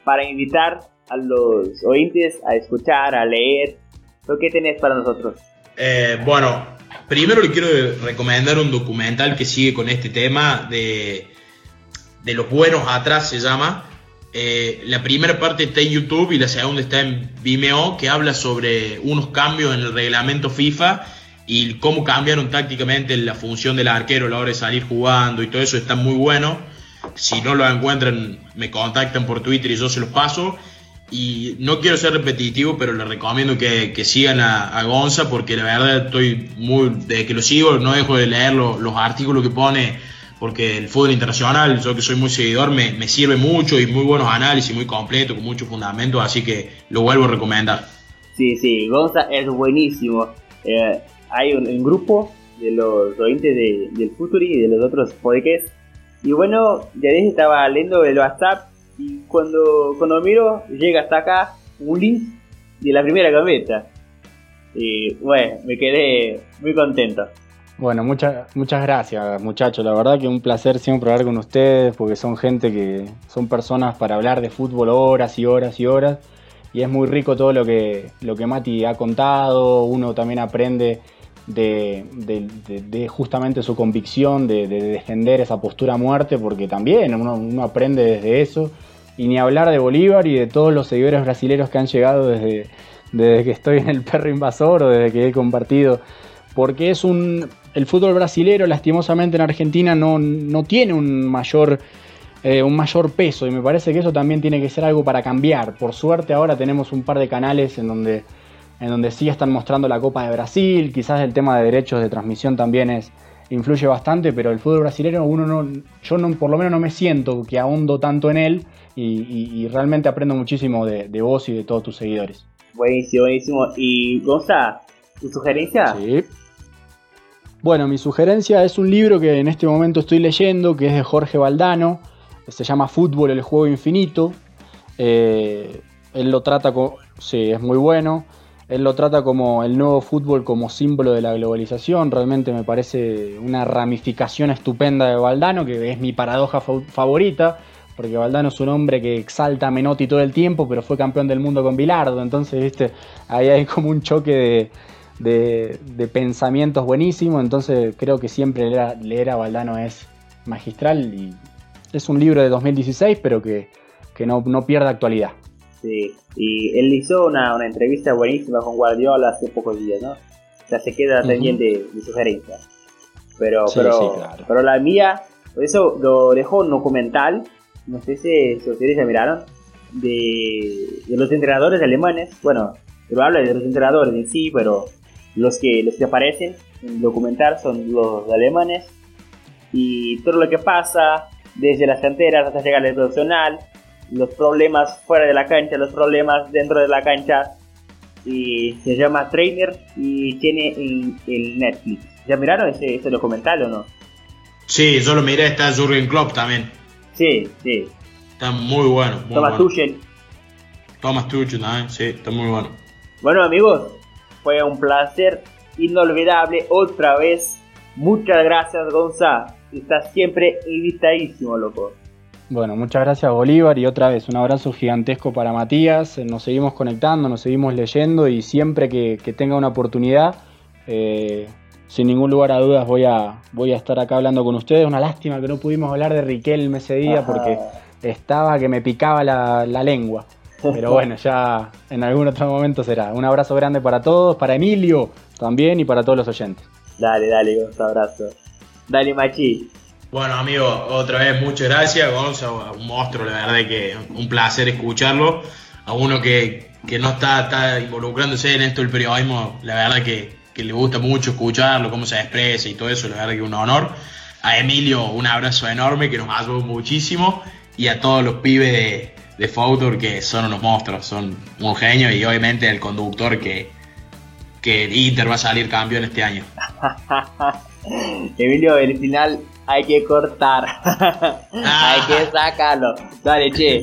para invitar a los oyentes a escuchar, a leer, lo que tenés para nosotros. Eh, bueno, primero le quiero recomendar un documental que sigue con este tema de de los buenos atrás se llama. Eh, la primera parte está en YouTube y la segunda está en Vimeo, que habla sobre unos cambios en el reglamento FIFA y cómo cambiaron tácticamente la función del arquero a la hora de salir jugando y todo eso está muy bueno. Si no lo encuentran, me contactan por Twitter y yo se los paso. Y no quiero ser repetitivo, pero les recomiendo que, sigan a, Gonza porque la verdad estoy muy, desde que lo sigo, no dejo de leer los artículos que pone porque el fútbol internacional, yo que soy muy seguidor, me, sirve mucho y muy buenos análisis, muy completo, con muchos fundamentos, así que lo vuelvo a recomendar. Sí, sí, Gonza es buenísimo. Eh, hay un, grupo de los oyentes de, del Futuri y de los otros podcasts. Y bueno, ya dije, estaba leyendo el WhatsApp y cuando, cuando miro, llega hasta acá un link de la primera gaveta. Y bueno, me quedé muy contento. Bueno, muchas muchas gracias muchachos, la verdad que un placer siempre hablar con ustedes porque son gente que son personas para hablar de fútbol horas y horas y horas y es muy rico todo lo que, lo que Mati ha contado, uno también aprende de, justamente su convicción de, defender esa postura a muerte porque también uno, aprende desde eso. Y ni hablar de Bolívar y de todos los seguidores brasileños que han llegado desde, desde que estoy en el perro invasor o desde que he compartido porque es un, el fútbol brasilero, lastimosamente en Argentina, no, tiene un mayor, eh, un mayor peso y me parece que eso también tiene que ser algo para cambiar. Por suerte ahora tenemos un par de canales en donde, en donde sí están mostrando la Copa de Brasil, quizás el tema de derechos de transmisión también es, influye bastante, pero el fútbol brasileño uno no, yo no, por lo menos no me siento que ahondo tanto en él y, realmente aprendo muchísimo de, de, vos y de todos tus seguidores. Buenísimo, buenísimo. Y Gonza, ¿tu sugerencia? Sí. Bueno, mi sugerencia es un libro que en este momento estoy leyendo, que es de Jorge Valdano, se llama Fútbol, el juego infinito. Eh, él lo trata como, sí, es muy bueno. Él lo trata como el nuevo fútbol como símbolo de la globalización. Realmente me parece una ramificación estupenda de Valdano, que es mi paradoja favorita, porque Valdano es un hombre que exalta a Menotti todo el tiempo, pero fue campeón del mundo con Bilardo. Entonces, viste, ahí hay como un choque de, de, pensamientos buenísimos, entonces creo que siempre leer a, Valdano es magistral y es un libro de 2016, pero que, no, no pierde actualidad. Sí, y él hizo una, entrevista buenísima con Guardiola hace pocos días, ¿no? O sea, se queda pendiente de, sugerencias. Pero, pero, pero la mía, por eso lo dejó un documental, no sé si, ustedes ya miraron, de, de los entrenadores alemanes. Bueno, pero habla de los entrenadores en sí, pero los que, los que aparecen en el documental son los alemanes y todo lo que pasa desde las canteras hasta llegar al profesional, los problemas fuera de la cancha, los problemas dentro de la cancha. Y se llama Trainer y tiene el, Netflix. ¿Ya miraron ese, ese, documental o no? Sí, yo lo miré, está Jurgen Klopp también. Sí, sí. Está muy bueno. Thomas Tuchel. Thomas Tuchel también, sí, está muy bueno. Bueno amigos, fue un placer inolvidable otra vez. Muchas gracias, Gonza. Estás siempre invitadísimo, loco. Bueno, muchas gracias Bolívar y otra vez un abrazo gigantesco para Matías. Nos seguimos conectando, nos seguimos leyendo y siempre que, tenga una oportunidad, eh, sin ningún lugar a dudas voy a, voy a estar acá hablando con ustedes. Una lástima que no pudimos hablar de Riquelme ese día porque estaba que me picaba la, lengua. Pero bueno, ya en algún otro momento será. Un abrazo grande para todos, para Emilio también y para todos los oyentes. Dale, dale, un abrazo. Dale, Machi. Bueno, amigo, otra vez muchas gracias, Gonzalo, un monstruo, la verdad que un placer escucharlo. A uno que, no está, está, involucrándose en esto del periodismo, la verdad que, que, le gusta mucho escucharlo, cómo se expresa y todo eso, la verdad que es un honor. A Emilio, un abrazo enorme que nos ayudó muchísimo y a todos los pibes de, de que son unos monstruos, son un genio y obviamente el conductor que, que el Inter va a salir campeón este año. Emilio, el final hay que cortar, hay que sacarlo. Dale, che.